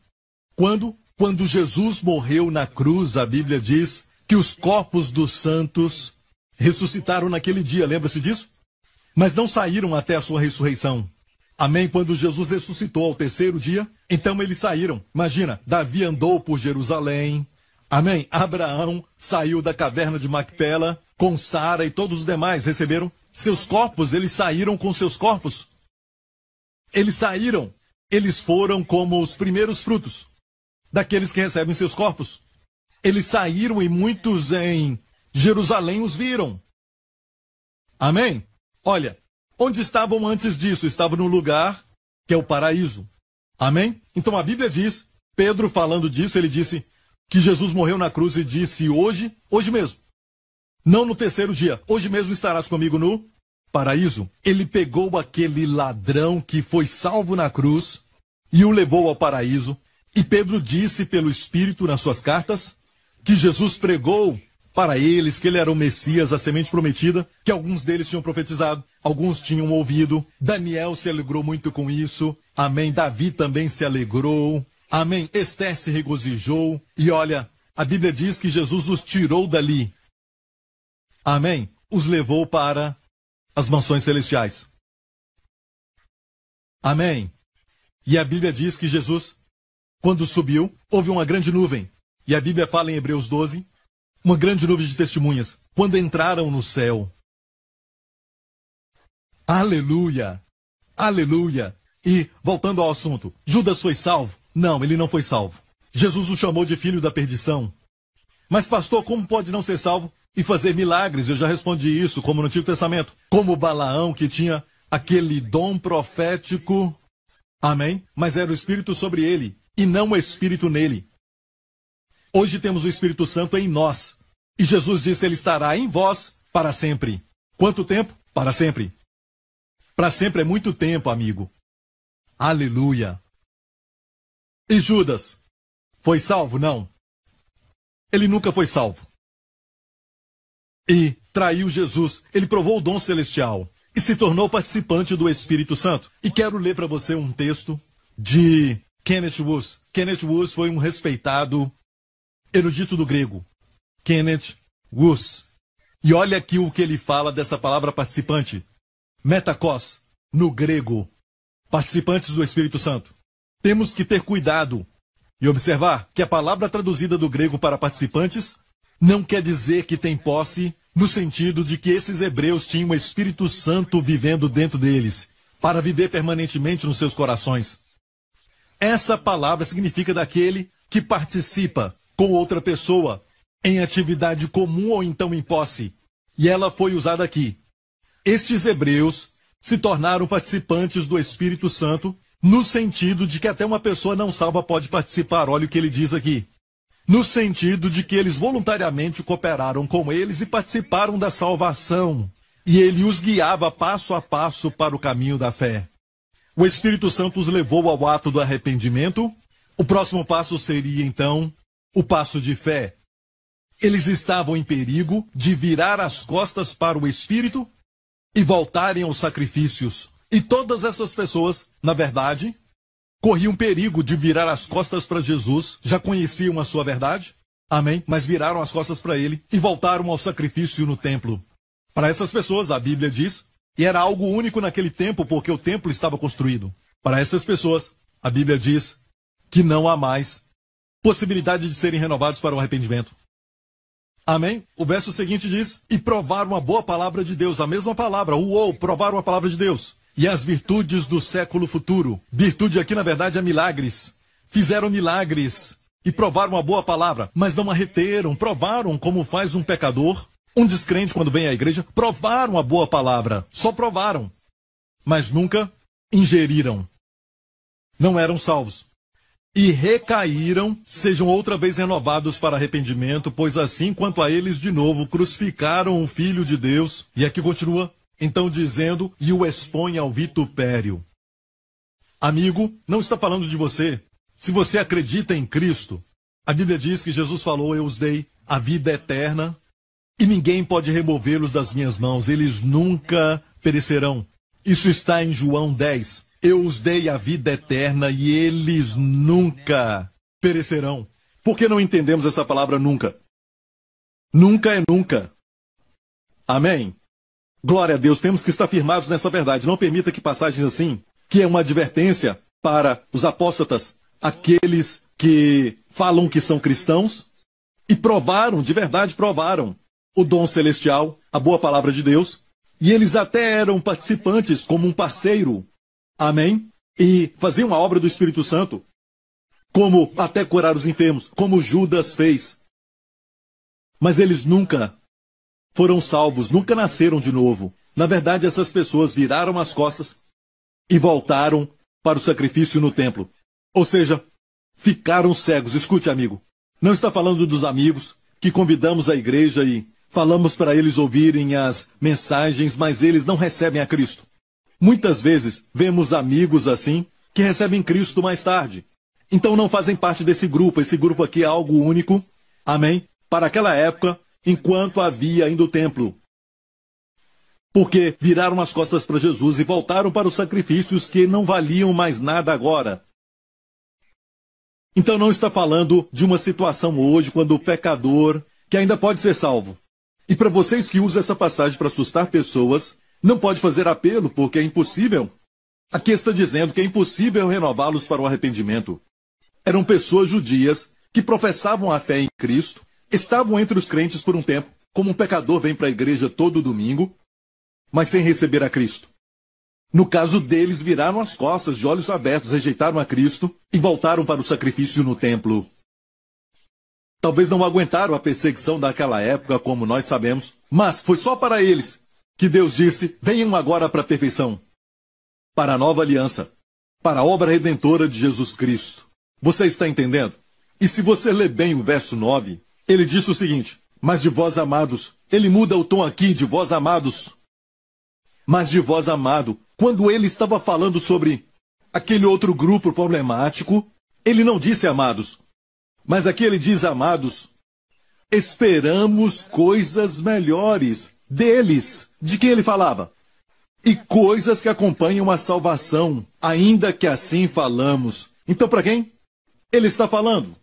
Quando? Quando Jesus morreu na cruz, a Bíblia diz que os corpos dos santos ressuscitaram naquele dia, lembra-se disso? Mas não saíram até a sua ressurreição. Amém? Quando Jesus ressuscitou ao terceiro dia, então eles saíram. Imagina, Davi andou por Jerusalém. Amém? Abraão saiu da caverna de Macpela com Sara e todos os demais receberam seus corpos, eles saíram com seus corpos. Eles saíram, eles foram como os primeiros frutos daqueles que recebem seus corpos. Eles saíram e muitos em Jerusalém os viram. Amém? Olha, onde estavam antes disso? Estavam no lugar que é o paraíso. Amém? Então a Bíblia diz, Pedro falando disso, ele disse que Jesus morreu na cruz e disse hoje, hoje mesmo. Não no terceiro dia, hoje mesmo estarás comigo no paraíso. Ele pegou aquele ladrão que foi salvo na cruz e o levou ao paraíso. E Pedro disse pelo Espírito nas suas cartas que Jesus pregou para eles que ele era o Messias, a semente prometida, que alguns deles tinham profetizado, alguns tinham ouvido. Daniel se alegrou muito com isso. Amém. Davi também se alegrou. Amém. Esther se regozijou. E olha, a Bíblia diz que Jesus os tirou dali. Amém. Os levou para as mansões celestiais. Amém. E a Bíblia diz que Jesus, quando subiu, houve uma grande nuvem e a Bíblia fala em Hebreus 12, uma grande nuvem de testemunhas, quando entraram no céu. Aleluia! Aleluia! E, voltando ao assunto, Judas foi salvo? Não, ele não foi salvo. Jesus o chamou de filho da perdição. Mas, pastor, como pode não ser salvo e fazer milagres? Eu já respondi isso, como no Antigo Testamento. Como Balaão, que tinha aquele dom profético. Amém? Mas era o Espírito sobre ele, e não o Espírito nele. Hoje temos o Espírito Santo em nós. E Jesus disse: Ele estará em vós para sempre. Quanto tempo? Para sempre. Para sempre é muito tempo, amigo. Aleluia. E Judas? Foi salvo? Não. Ele nunca foi salvo. E traiu Jesus. Ele provou o dom celestial. e se tornou participante do Espírito Santo. E quero ler para você um texto de Kenneth Wuss. Kenneth Wuss foi um respeitado erudito do grego. Kenneth Wuss. E olha aqui o que ele fala dessa palavra participante. Metakos, no grego. Participantes do Espírito Santo. Temos que ter cuidado e observar que a palavra traduzida do grego para participantes não quer dizer que tem posse no sentido de que esses hebreus tinham o Espírito Santo vivendo dentro deles, para viver permanentemente nos seus corações. Essa palavra significa daquele que participa com outra pessoa em atividade comum ou então em posse. E ela foi usada aqui. Estes hebreus se tornaram participantes do Espírito Santo no sentido de que até uma pessoa não salva pode participar. Olha o que ele diz aqui no sentido de que eles voluntariamente cooperaram com eles e participaram da salvação, e ele os guiava passo a passo para o caminho da fé. O Espírito Santo os levou ao ato do arrependimento. O próximo passo seria, então, o passo de fé. Eles estavam em perigo de virar as costas para o Espírito e voltarem aos sacrifícios. E todas essas pessoas, na verdade, corriam perigo de virar as costas para Jesus, já conheciam a sua verdade, amém, mas viraram as costas para ele e voltaram ao sacrifício no templo. Para essas pessoas, a Bíblia diz, e era algo único naquele tempo porque o templo estava construído. Para essas pessoas, a Bíblia diz que não há mais possibilidade de serem renovados para o arrependimento. Amém? O verso seguinte diz: E provaram a boa palavra de Deus, a mesma palavra, uou, provaram a palavra de Deus e as virtudes do século futuro. Virtude aqui, na verdade, é milagres. Fizeram milagres e provaram a boa palavra, mas não a reteram, provaram como faz um pecador, um descrente quando vem à igreja, provaram a boa palavra, só provaram, mas nunca ingeriram. Não eram salvos. E recaíram, sejam outra vez renovados para arrependimento, pois assim quanto a eles de novo crucificaram o Filho de Deus, e aqui continua, então dizendo, e o expõe ao vitupério. Amigo, não está falando de você. Se você acredita em Cristo, a Bíblia diz que Jesus falou: Eu os dei a vida eterna e ninguém pode removê-los das minhas mãos, eles nunca perecerão. Isso está em João 10. Eu os dei a vida eterna e eles nunca perecerão. Por que não entendemos essa palavra nunca? Nunca é nunca. Amém? Glória a Deus, temos que estar firmados nessa verdade. Não permita que passagens assim, que é uma advertência para os apóstatas, aqueles que falam que são cristãos e provaram, de verdade provaram, o dom celestial, a boa palavra de Deus, e eles até eram participantes como um parceiro. Amém? E faziam a obra do Espírito Santo, como até curar os enfermos, como Judas fez. Mas eles nunca foram salvos, nunca nasceram de novo. Na verdade, essas pessoas viraram as costas e voltaram para o sacrifício no templo. Ou seja, ficaram cegos. Escute, amigo. Não está falando dos amigos que convidamos à igreja e falamos para eles ouvirem as mensagens, mas eles não recebem a Cristo. Muitas vezes vemos amigos assim que recebem Cristo mais tarde. Então não fazem parte desse grupo. Esse grupo aqui é algo único. Amém? Para aquela época, enquanto havia ainda o templo. Porque viraram as costas para Jesus e voltaram para os sacrifícios que não valiam mais nada agora. Então não está falando de uma situação hoje quando o pecador, que ainda pode ser salvo. E para vocês que usam essa passagem para assustar pessoas, não pode fazer apelo porque é impossível. Aqui está dizendo que é impossível renová-los para o arrependimento. Eram pessoas judias que professavam a fé em Cristo Estavam entre os crentes por um tempo, como um pecador vem para a igreja todo domingo, mas sem receber a Cristo. No caso deles, viraram as costas de olhos abertos, rejeitaram a Cristo e voltaram para o sacrifício no templo. Talvez não aguentaram a perseguição daquela época, como nós sabemos, mas foi só para eles que Deus disse: venham agora para a perfeição, para a nova aliança, para a obra redentora de Jesus Cristo. Você está entendendo? E se você ler bem o verso 9, ele disse o seguinte: Mas de vós amados, ele muda o tom aqui de vós amados. Mas de vós amado, quando ele estava falando sobre aquele outro grupo problemático, ele não disse amados. Mas aqui ele diz amados. Esperamos coisas melhores deles. De quem ele falava? e coisas que acompanham a salvação, ainda que assim falamos. Então, para quem? Ele está falando.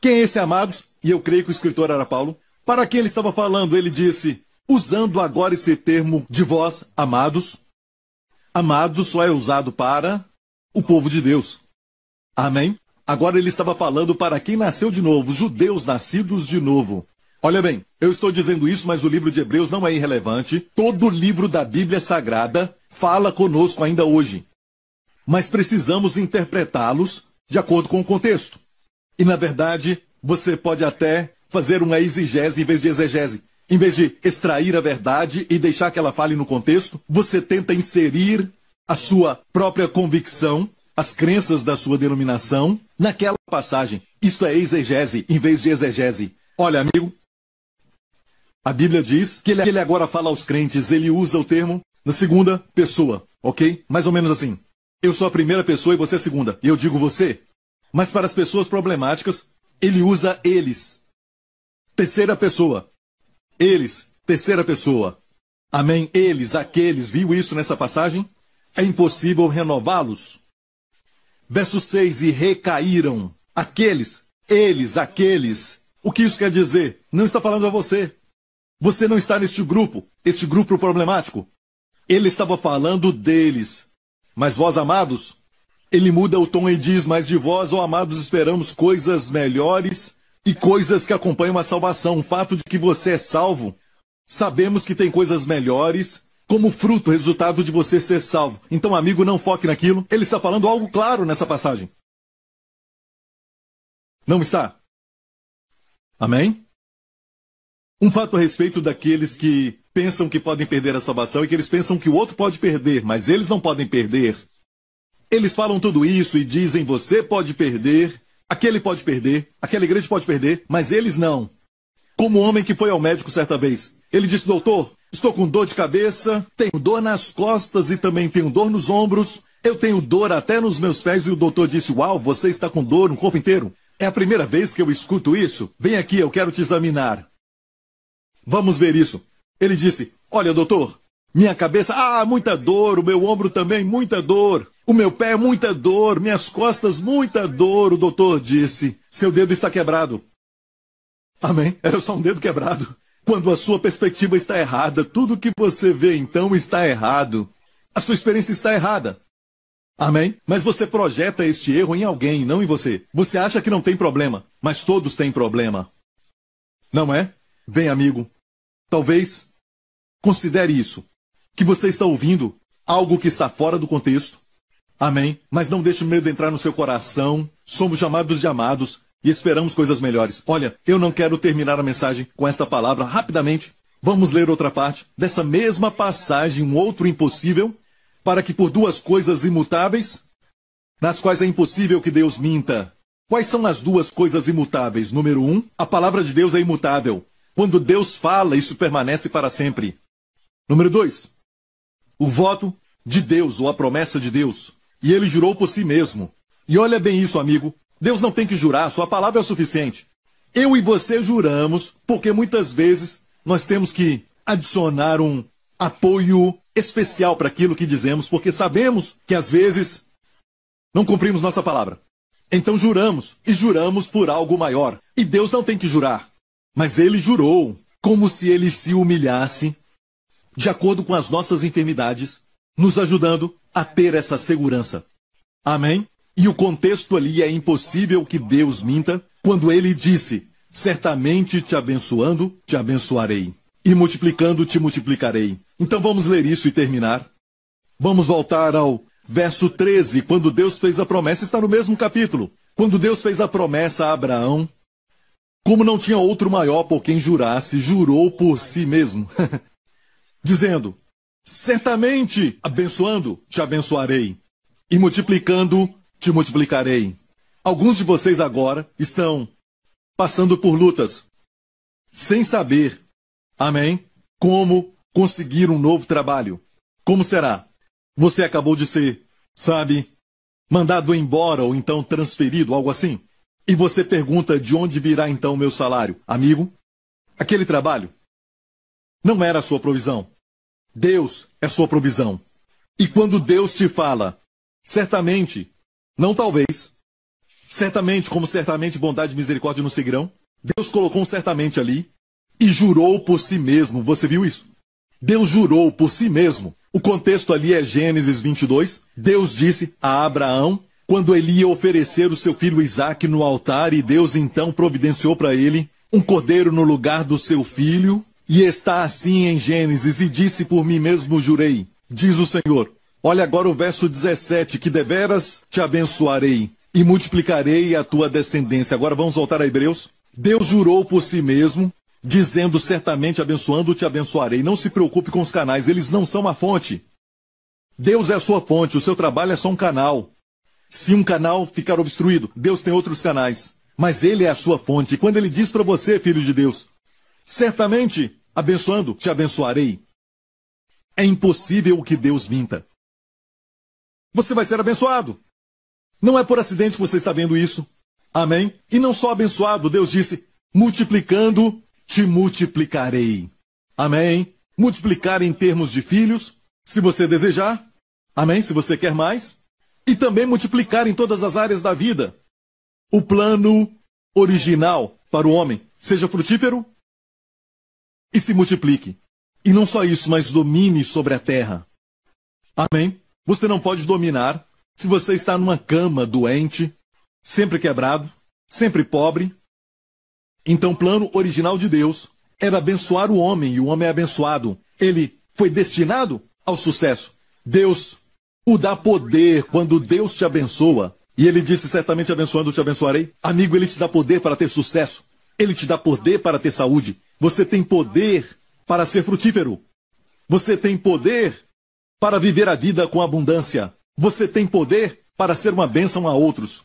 Quem é esse amados? E eu creio que o escritor era Paulo. Para quem ele estava falando? Ele disse, usando agora esse termo de vós, amados. Amados só é usado para o povo de Deus. Amém? Agora ele estava falando para quem nasceu de novo, judeus nascidos de novo. Olha bem, eu estou dizendo isso, mas o livro de Hebreus não é irrelevante. Todo livro da Bíblia Sagrada fala conosco ainda hoje. Mas precisamos interpretá-los de acordo com o contexto. E na verdade, você pode até fazer uma exigese em vez de exegese. Em vez de extrair a verdade e deixar que ela fale no contexto, você tenta inserir a sua própria convicção, as crenças da sua denominação, naquela passagem. Isto é exegese em vez de exegese. Olha, amigo, a Bíblia diz que ele, agora fala aos crentes, ele usa o termo na segunda pessoa, ok? Mais ou menos assim. Eu sou a primeira pessoa e você é a segunda. E eu digo você. Mas para as pessoas problemáticas, ele usa eles. Terceira pessoa. Eles, terceira pessoa. Amém? Eles, aqueles, viu isso nessa passagem? É impossível renová-los. Verso 6: E recaíram. Aqueles, eles, aqueles. O que isso quer dizer? Não está falando a você. Você não está neste grupo, este grupo problemático. Ele estava falando deles. Mas vós, amados, ele muda o tom e diz: Mas de vós, ó amados, esperamos coisas melhores e coisas que acompanham a salvação. O fato de que você é salvo. Sabemos que tem coisas melhores como fruto, resultado de você ser salvo. Então, amigo, não foque naquilo. Ele está falando algo claro nessa passagem. Não está? Amém? Um fato a respeito daqueles que pensam que podem perder a salvação e que eles pensam que o outro pode perder, mas eles não podem perder. Eles falam tudo isso e dizem: você pode perder, aquele pode perder, aquela igreja pode perder, mas eles não. Como o homem que foi ao médico certa vez. Ele disse: doutor, estou com dor de cabeça, tenho dor nas costas e também tenho dor nos ombros. Eu tenho dor até nos meus pés e o doutor disse: Uau, você está com dor no corpo inteiro. É a primeira vez que eu escuto isso. Vem aqui, eu quero te examinar. Vamos ver isso. Ele disse: Olha, doutor, minha cabeça, ah, muita dor, o meu ombro também, muita dor. O meu pé, muita dor, minhas costas, muita dor. O doutor disse: Seu dedo está quebrado. Amém? Era só um dedo quebrado. Quando a sua perspectiva está errada, tudo que você vê então está errado. A sua experiência está errada. Amém? Mas você projeta este erro em alguém, não em você. Você acha que não tem problema, mas todos têm problema. Não é? Bem, amigo, talvez considere isso. Que você está ouvindo algo que está fora do contexto. Amém. Mas não deixe o medo entrar no seu coração. Somos chamados de amados e esperamos coisas melhores. Olha, eu não quero terminar a mensagem com esta palavra rapidamente. Vamos ler outra parte dessa mesma passagem, um outro impossível, para que por duas coisas imutáveis, nas quais é impossível que Deus minta. Quais são as duas coisas imutáveis? Número um, a palavra de Deus é imutável. Quando Deus fala, isso permanece para sempre. Número 2. O voto de Deus, ou a promessa de Deus. E ele jurou por si mesmo. E olha bem isso, amigo. Deus não tem que jurar, sua palavra é o suficiente. Eu e você juramos, porque muitas vezes nós temos que adicionar um apoio especial para aquilo que dizemos, porque sabemos que às vezes não cumprimos nossa palavra. Então juramos, e juramos por algo maior. E Deus não tem que jurar. Mas ele jurou, como se ele se humilhasse, de acordo com as nossas enfermidades, nos ajudando a ter essa segurança. Amém? E o contexto ali é impossível que Deus minta quando ele disse: Certamente te abençoando, te abençoarei, e multiplicando, te multiplicarei. Então vamos ler isso e terminar. Vamos voltar ao verso 13, quando Deus fez a promessa, está no mesmo capítulo. Quando Deus fez a promessa a Abraão, como não tinha outro maior por quem jurasse, jurou por si mesmo, [LAUGHS] dizendo: Certamente, abençoando, te abençoarei, e multiplicando, te multiplicarei. Alguns de vocês agora estão passando por lutas, sem saber, amém, como conseguir um novo trabalho. Como será? Você acabou de ser, sabe, mandado embora ou então transferido, algo assim? E você pergunta de onde virá então meu salário? Amigo, aquele trabalho não era a sua provisão. Deus é sua provisão. E quando Deus te fala, certamente, não talvez, certamente, como certamente bondade e misericórdia nos seguirão, Deus colocou um certamente ali e jurou por si mesmo. Você viu isso? Deus jurou por si mesmo. O contexto ali é Gênesis 22. Deus disse a Abraão, quando ele ia oferecer o seu filho Isaque no altar, e Deus então providenciou para ele um cordeiro no lugar do seu filho. E está assim em Gênesis, e disse por mim mesmo jurei, diz o Senhor. Olha agora o verso 17, que deveras te abençoarei e multiplicarei a tua descendência. Agora vamos voltar a Hebreus. Deus jurou por si mesmo, dizendo certamente abençoando te abençoarei. Não se preocupe com os canais, eles não são a fonte. Deus é a sua fonte, o seu trabalho é só um canal. Se um canal ficar obstruído, Deus tem outros canais. Mas ele é a sua fonte. E quando ele diz para você, filho de Deus, certamente abençoando te abençoarei. É impossível que Deus minta. Você vai ser abençoado. Não é por acidente que você está vendo isso. Amém? E não só abençoado, Deus disse: multiplicando, te multiplicarei. Amém? Multiplicar em termos de filhos, se você desejar. Amém? Se você quer mais. E também multiplicar em todas as áreas da vida. O plano original para o homem seja frutífero e se multiplique. E não só isso, mas domine sobre a terra. Amém? Você não pode dominar se você está numa cama doente, sempre quebrado, sempre pobre. Então, o plano original de Deus era abençoar o homem, e o homem é abençoado. Ele foi destinado ao sucesso. Deus o dá poder quando Deus te abençoa. E ele disse: certamente abençoando te abençoarei. Amigo, ele te dá poder para ter sucesso. Ele te dá poder para ter saúde. Você tem poder para ser frutífero. Você tem poder para viver a vida com abundância. Você tem poder para ser uma bênção a outros.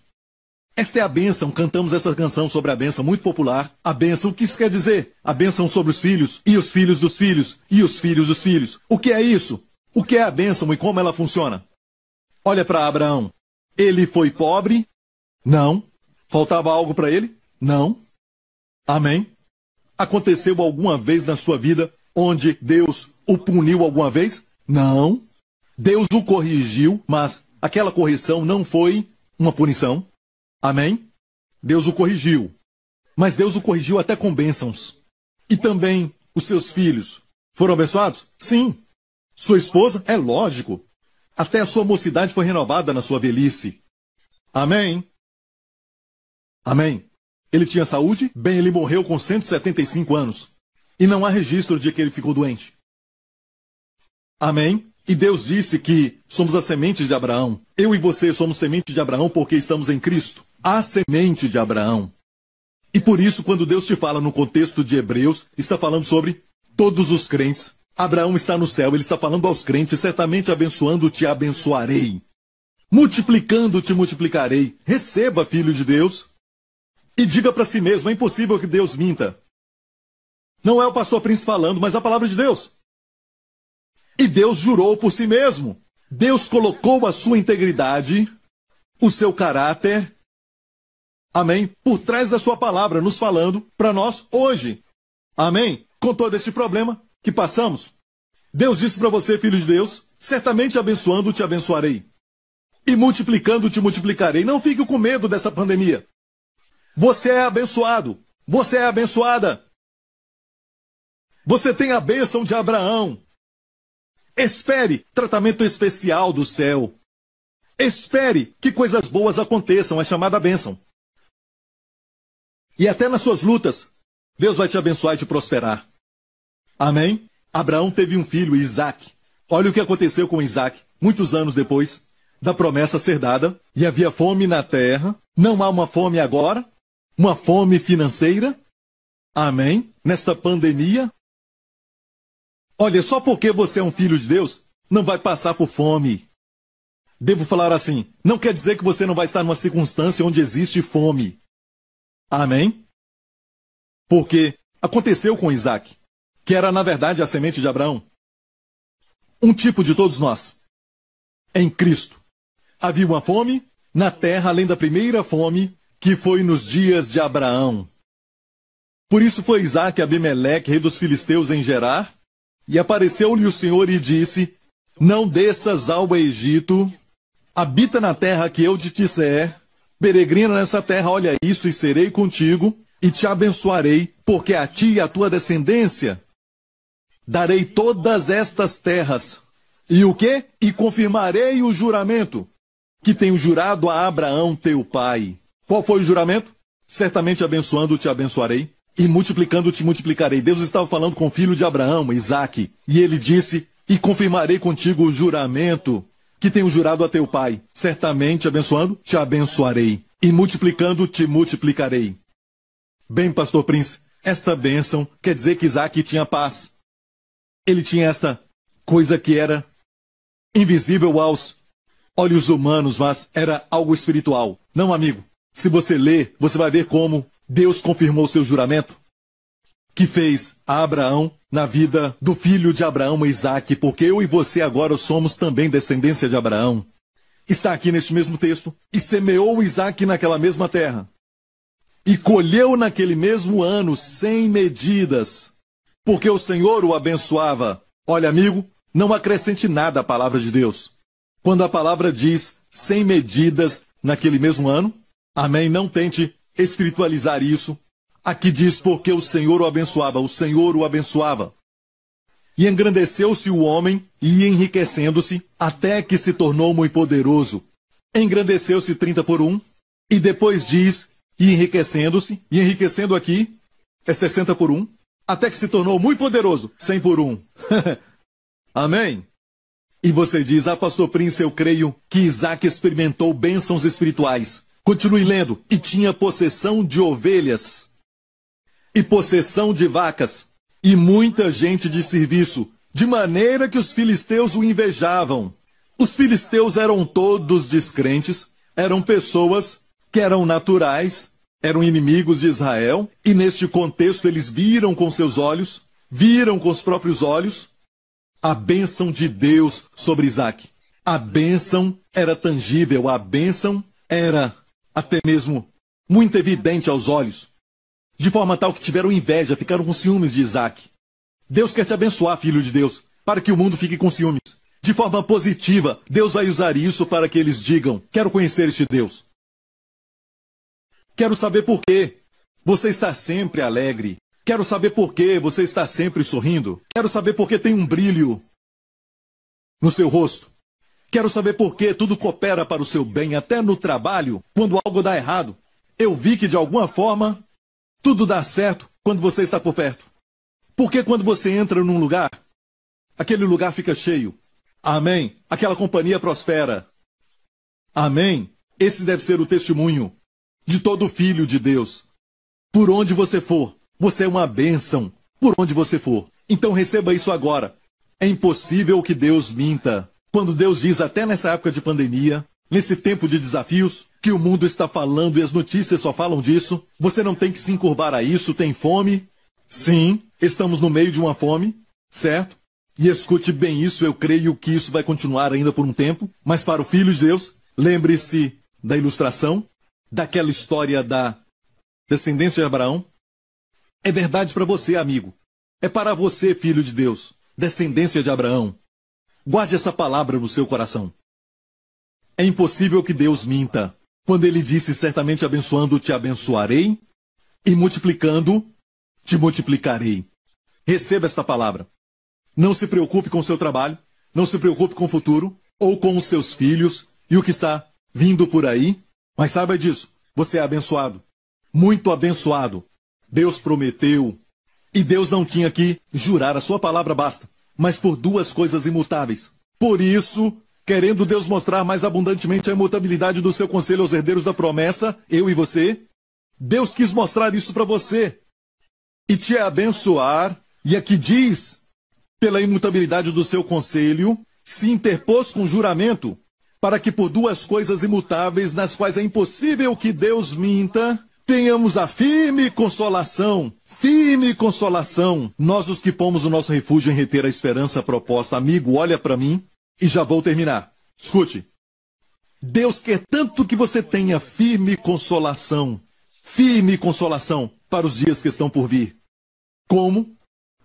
Esta é a bênção, cantamos essa canção sobre a bênção muito popular. A bênção, o que isso quer dizer? A bênção sobre os filhos, e os filhos dos filhos, e os filhos dos filhos. O que é isso? O que é a bênção e como ela funciona? Olha para Abraão. Ele foi pobre? Não. Faltava algo para ele? Não. Amém? Aconteceu alguma vez na sua vida onde Deus o puniu alguma vez? Não. Deus o corrigiu, mas aquela correção não foi uma punição. Amém? Deus o corrigiu. Mas Deus o corrigiu até com bênçãos. E também os seus filhos foram abençoados? Sim. Sua esposa? É lógico. Até a sua mocidade foi renovada na sua velhice. Amém? Amém. Ele tinha saúde? Bem, ele morreu com 175 anos. E não há registro de que ele ficou doente. Amém? E Deus disse que somos a semente de Abraão. Eu e você somos semente de Abraão porque estamos em Cristo. A semente de Abraão. E por isso, quando Deus te fala no contexto de Hebreus, está falando sobre todos os crentes. Abraão está no céu, ele está falando aos crentes, certamente abençoando, te abençoarei. Multiplicando, te multiplicarei. Receba, filho de Deus. E diga para si mesmo: é impossível que Deus minta. Não é o pastor Príncipe falando, mas a palavra de Deus. E Deus jurou por si mesmo. Deus colocou a sua integridade, o seu caráter, amém, por trás da sua palavra, nos falando para nós hoje. Amém? Com todo este problema que passamos. Deus disse para você, filho de Deus, certamente abençoando te abençoarei. E multiplicando te multiplicarei. Não fique com medo dessa pandemia. Você é abençoado. Você é abençoada. Você tem a bênção de Abraão. Espere tratamento especial do céu. Espere que coisas boas aconteçam, é chamada bênção. E até nas suas lutas, Deus vai te abençoar e te prosperar. Amém? Abraão teve um filho, Isaac. Olha o que aconteceu com Isaac, muitos anos depois da promessa ser dada, e havia fome na terra. Não há uma fome agora? Uma fome financeira? Amém? Nesta pandemia, Olha, só porque você é um filho de Deus, não vai passar por fome. Devo falar assim, não quer dizer que você não vai estar numa circunstância onde existe fome. Amém? Porque aconteceu com Isaac, que era na verdade a semente de Abraão. Um tipo de todos nós. Em Cristo. Havia uma fome na terra além da primeira fome que foi nos dias de Abraão. Por isso foi Isaac Abimeleque, rei dos filisteus, em Gerar, e apareceu-lhe o Senhor e disse: Não desças ao Egito, habita na terra que eu te disser, peregrina nessa terra, olha isso, e serei contigo, e te abençoarei, porque a ti e a tua descendência darei todas estas terras. E o que? E confirmarei o juramento que tenho jurado a Abraão, teu pai. Qual foi o juramento? Certamente abençoando te abençoarei, e multiplicando te multiplicarei. Deus estava falando com o filho de Abraão, Isaque, e ele disse: E confirmarei contigo o juramento que tenho jurado a teu pai. Certamente abençoando te abençoarei, e multiplicando te multiplicarei. Bem, pastor Prince, esta bênção quer dizer que Isaac tinha paz. Ele tinha esta coisa que era invisível aos olhos humanos, mas era algo espiritual. Não, amigo. Se você ler, você vai ver como Deus confirmou seu juramento que fez a Abraão na vida do filho de Abraão, Isaac, porque eu e você agora somos também descendência de Abraão. Está aqui neste mesmo texto. E semeou Isaac naquela mesma terra. E colheu naquele mesmo ano sem medidas, porque o Senhor o abençoava. Olha, amigo, não acrescente nada à palavra de Deus. Quando a palavra diz sem medidas naquele mesmo ano, amém, não tente espiritualizar isso. Aqui diz porque o Senhor o abençoava, o Senhor o abençoava. E engrandeceu-se o homem, e enriquecendo-se, até que se tornou muito poderoso. Engrandeceu-se 30 por 1, e depois diz e enriquecendo-se, e enriquecendo aqui é 60 por 1, até que se tornou muito poderoso, 100 por 1. [LAUGHS] Amém? E você diz, ah, pastor Prince, eu creio que Isaac experimentou bênçãos espirituais. Continue lendo. E tinha possessão de ovelhas, e possessão de vacas, e muita gente de serviço, de maneira que os filisteus o invejavam. Os filisteus eram todos descrentes, eram pessoas que eram naturais, eram inimigos de Israel, e neste contexto eles viram com seus olhos, viram com os próprios olhos, a bênção de Deus sobre Isaac. A bênção era tangível, a bênção era até mesmo muito evidente aos olhos, de forma tal que tiveram inveja, ficaram com ciúmes de Isaac. Deus quer te abençoar, filho de Deus, para que o mundo fique com ciúmes. De forma positiva, Deus vai usar isso para que eles digam: Quero conhecer este Deus. Quero saber por quê. Você está sempre alegre. Quero saber por que você está sempre sorrindo. Quero saber por que tem um brilho no seu rosto. Quero saber por que tudo coopera para o seu bem, até no trabalho, quando algo dá errado. Eu vi que de alguma forma tudo dá certo quando você está por perto. Porque quando você entra num lugar, aquele lugar fica cheio. Amém. Aquela companhia prospera. Amém. Esse deve ser o testemunho de todo filho de Deus. Por onde você for, você é uma bênção. Por onde você for. Então receba isso agora. É impossível que Deus minta. Quando Deus diz, até nessa época de pandemia, nesse tempo de desafios, que o mundo está falando e as notícias só falam disso, você não tem que se encurvar a isso, tem fome? Sim, estamos no meio de uma fome, certo? E escute bem isso, eu creio que isso vai continuar ainda por um tempo, mas para o Filho de Deus, lembre-se da ilustração, daquela história da descendência de Abraão? É verdade para você, amigo. É para você, filho de Deus, descendência de Abraão. Guarde essa palavra no seu coração. É impossível que Deus minta. Quando ele disse: Certamente abençoando te abençoarei, e multiplicando te multiplicarei. Receba esta palavra. Não se preocupe com o seu trabalho, não se preocupe com o futuro, ou com os seus filhos e o que está vindo por aí, mas saiba disso, você é abençoado. Muito abençoado. Deus prometeu. E Deus não tinha que jurar, a sua palavra basta. Mas por duas coisas imutáveis. Por isso, querendo Deus mostrar mais abundantemente a imutabilidade do seu conselho aos herdeiros da promessa, eu e você, Deus quis mostrar isso para você. E te abençoar. E aqui diz, pela imutabilidade do seu conselho, se interpôs com juramento para que por duas coisas imutáveis, nas quais é impossível que Deus minta, tenhamos a firme consolação, firme consolação, nós os que pomos o nosso refúgio em reter a esperança proposta. Amigo, olha para mim e já vou terminar. Escute. Deus quer tanto que você tenha firme consolação, firme consolação para os dias que estão por vir. Como?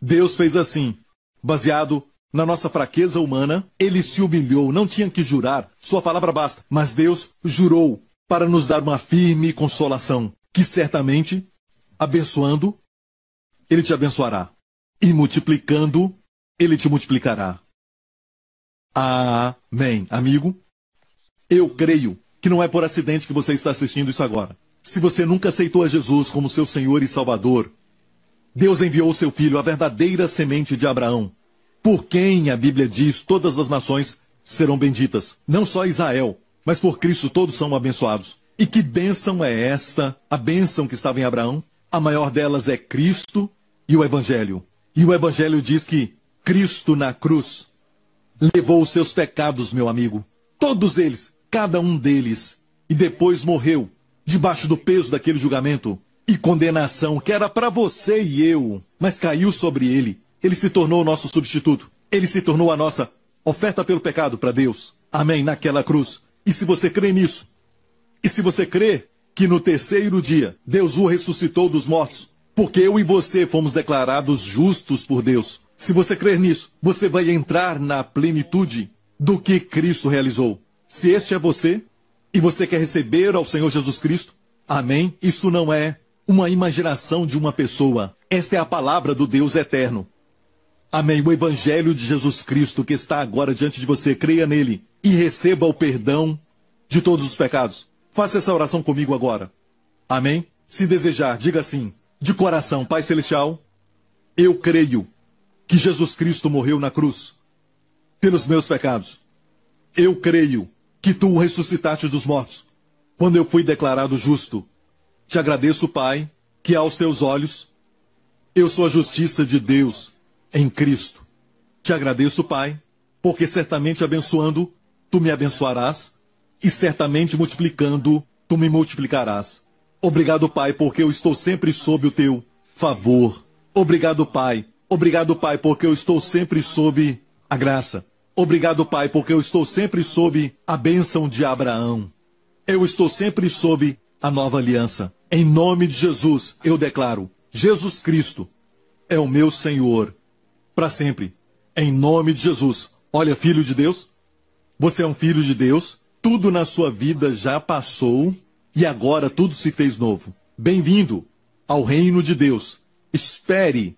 Deus fez assim, baseado na nossa fraqueza humana, ele se humilhou, não tinha que jurar, sua palavra basta. Mas Deus jurou para nos dar uma firme consolação, que certamente, abençoando, ele te abençoará, e multiplicando, ele te multiplicará. Amém. Amigo, eu creio que não é por acidente que você está assistindo isso agora. Se você nunca aceitou a Jesus como seu Senhor e Salvador, Deus enviou seu filho, a verdadeira semente de Abraão, por quem a Bíblia diz todas as nações serão benditas. Não só Israel, mas por Cristo todos são abençoados. E que bênção é esta, a bênção que estava em Abraão? A maior delas é Cristo e o Evangelho. E o Evangelho diz que Cristo na cruz levou os seus pecados, meu amigo. Todos eles, cada um deles. E depois morreu, debaixo do peso daquele julgamento e condenação que era para você e eu, mas caiu sobre ele. Ele se tornou o nosso substituto. Ele se tornou a nossa oferta pelo pecado para Deus. Amém. Naquela cruz. E se você crê nisso, e se você crê que no terceiro dia Deus o ressuscitou dos mortos, porque eu e você fomos declarados justos por Deus. Se você crer nisso, você vai entrar na plenitude do que Cristo realizou. Se este é você, e você quer receber ao Senhor Jesus Cristo, amém? Isso não é uma imaginação de uma pessoa. Esta é a palavra do Deus eterno. Amém. O Evangelho de Jesus Cristo que está agora diante de você, creia nele e receba o perdão de todos os pecados. Faça essa oração comigo agora. Amém? Se desejar, diga assim, de coração, Pai Celestial, eu creio que Jesus Cristo morreu na cruz pelos meus pecados. Eu creio que tu o ressuscitaste dos mortos quando eu fui declarado justo te agradeço, Pai, que aos teus olhos eu sou a justiça de Deus em Cristo. Te agradeço, Pai, porque certamente abençoando, tu me abençoarás, e certamente multiplicando, tu me multiplicarás. Obrigado, Pai, porque eu estou sempre sob o teu favor. Obrigado, Pai. Obrigado, Pai, porque eu estou sempre sob a graça. Obrigado, Pai, porque eu estou sempre sob a bênção de Abraão. Eu estou sempre sob a nova aliança. Em nome de Jesus, eu declaro: Jesus Cristo é o meu Senhor para sempre. Em nome de Jesus. Olha, filho de Deus, você é um filho de Deus, tudo na sua vida já passou e agora tudo se fez novo. Bem-vindo ao reino de Deus. Espere,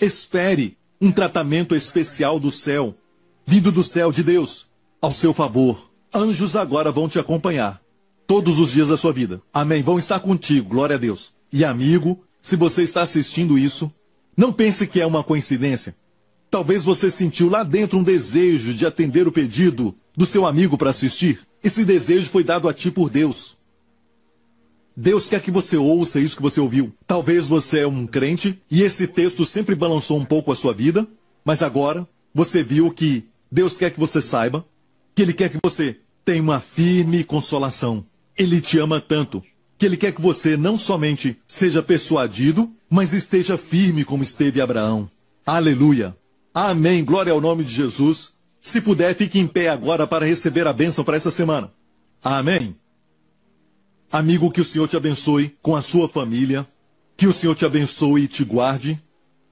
espere um tratamento especial do céu, vindo do céu de Deus, ao seu favor. Anjos agora vão te acompanhar todos os dias da sua vida. Amém. Vão estar contigo, glória a Deus. E amigo, se você está assistindo isso, não pense que é uma coincidência. Talvez você sentiu lá dentro um desejo de atender o pedido do seu amigo para assistir. Esse desejo foi dado a ti por Deus. Deus quer que você ouça isso que você ouviu. Talvez você é um crente e esse texto sempre balançou um pouco a sua vida, mas agora você viu que Deus quer que você saiba que Ele quer que você tenha uma firme consolação. Ele te ama tanto que ele quer que você não somente seja persuadido, mas esteja firme como esteve Abraão. Aleluia. Amém. Glória ao nome de Jesus. Se puder, fique em pé agora para receber a bênção para essa semana. Amém. Amigo, que o Senhor te abençoe com a sua família. Que o Senhor te abençoe e te guarde.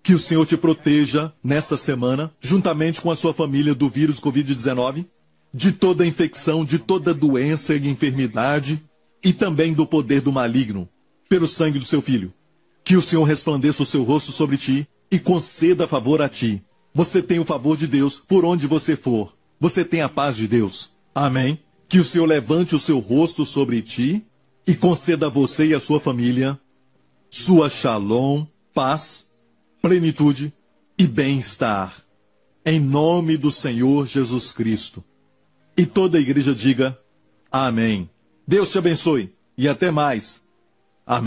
Que o Senhor te proteja nesta semana, juntamente com a sua família do vírus Covid-19 de toda infecção, de toda doença e enfermidade, e também do poder do maligno, pelo sangue do seu filho. Que o Senhor resplandeça o seu rosto sobre ti e conceda favor a ti. Você tem o favor de Deus por onde você for. Você tem a paz de Deus. Amém. Que o Senhor levante o seu rosto sobre ti e conceda a você e a sua família sua shalom, paz, plenitude e bem-estar. Em nome do Senhor Jesus Cristo. E toda a igreja diga: Amém. Deus te abençoe e até mais.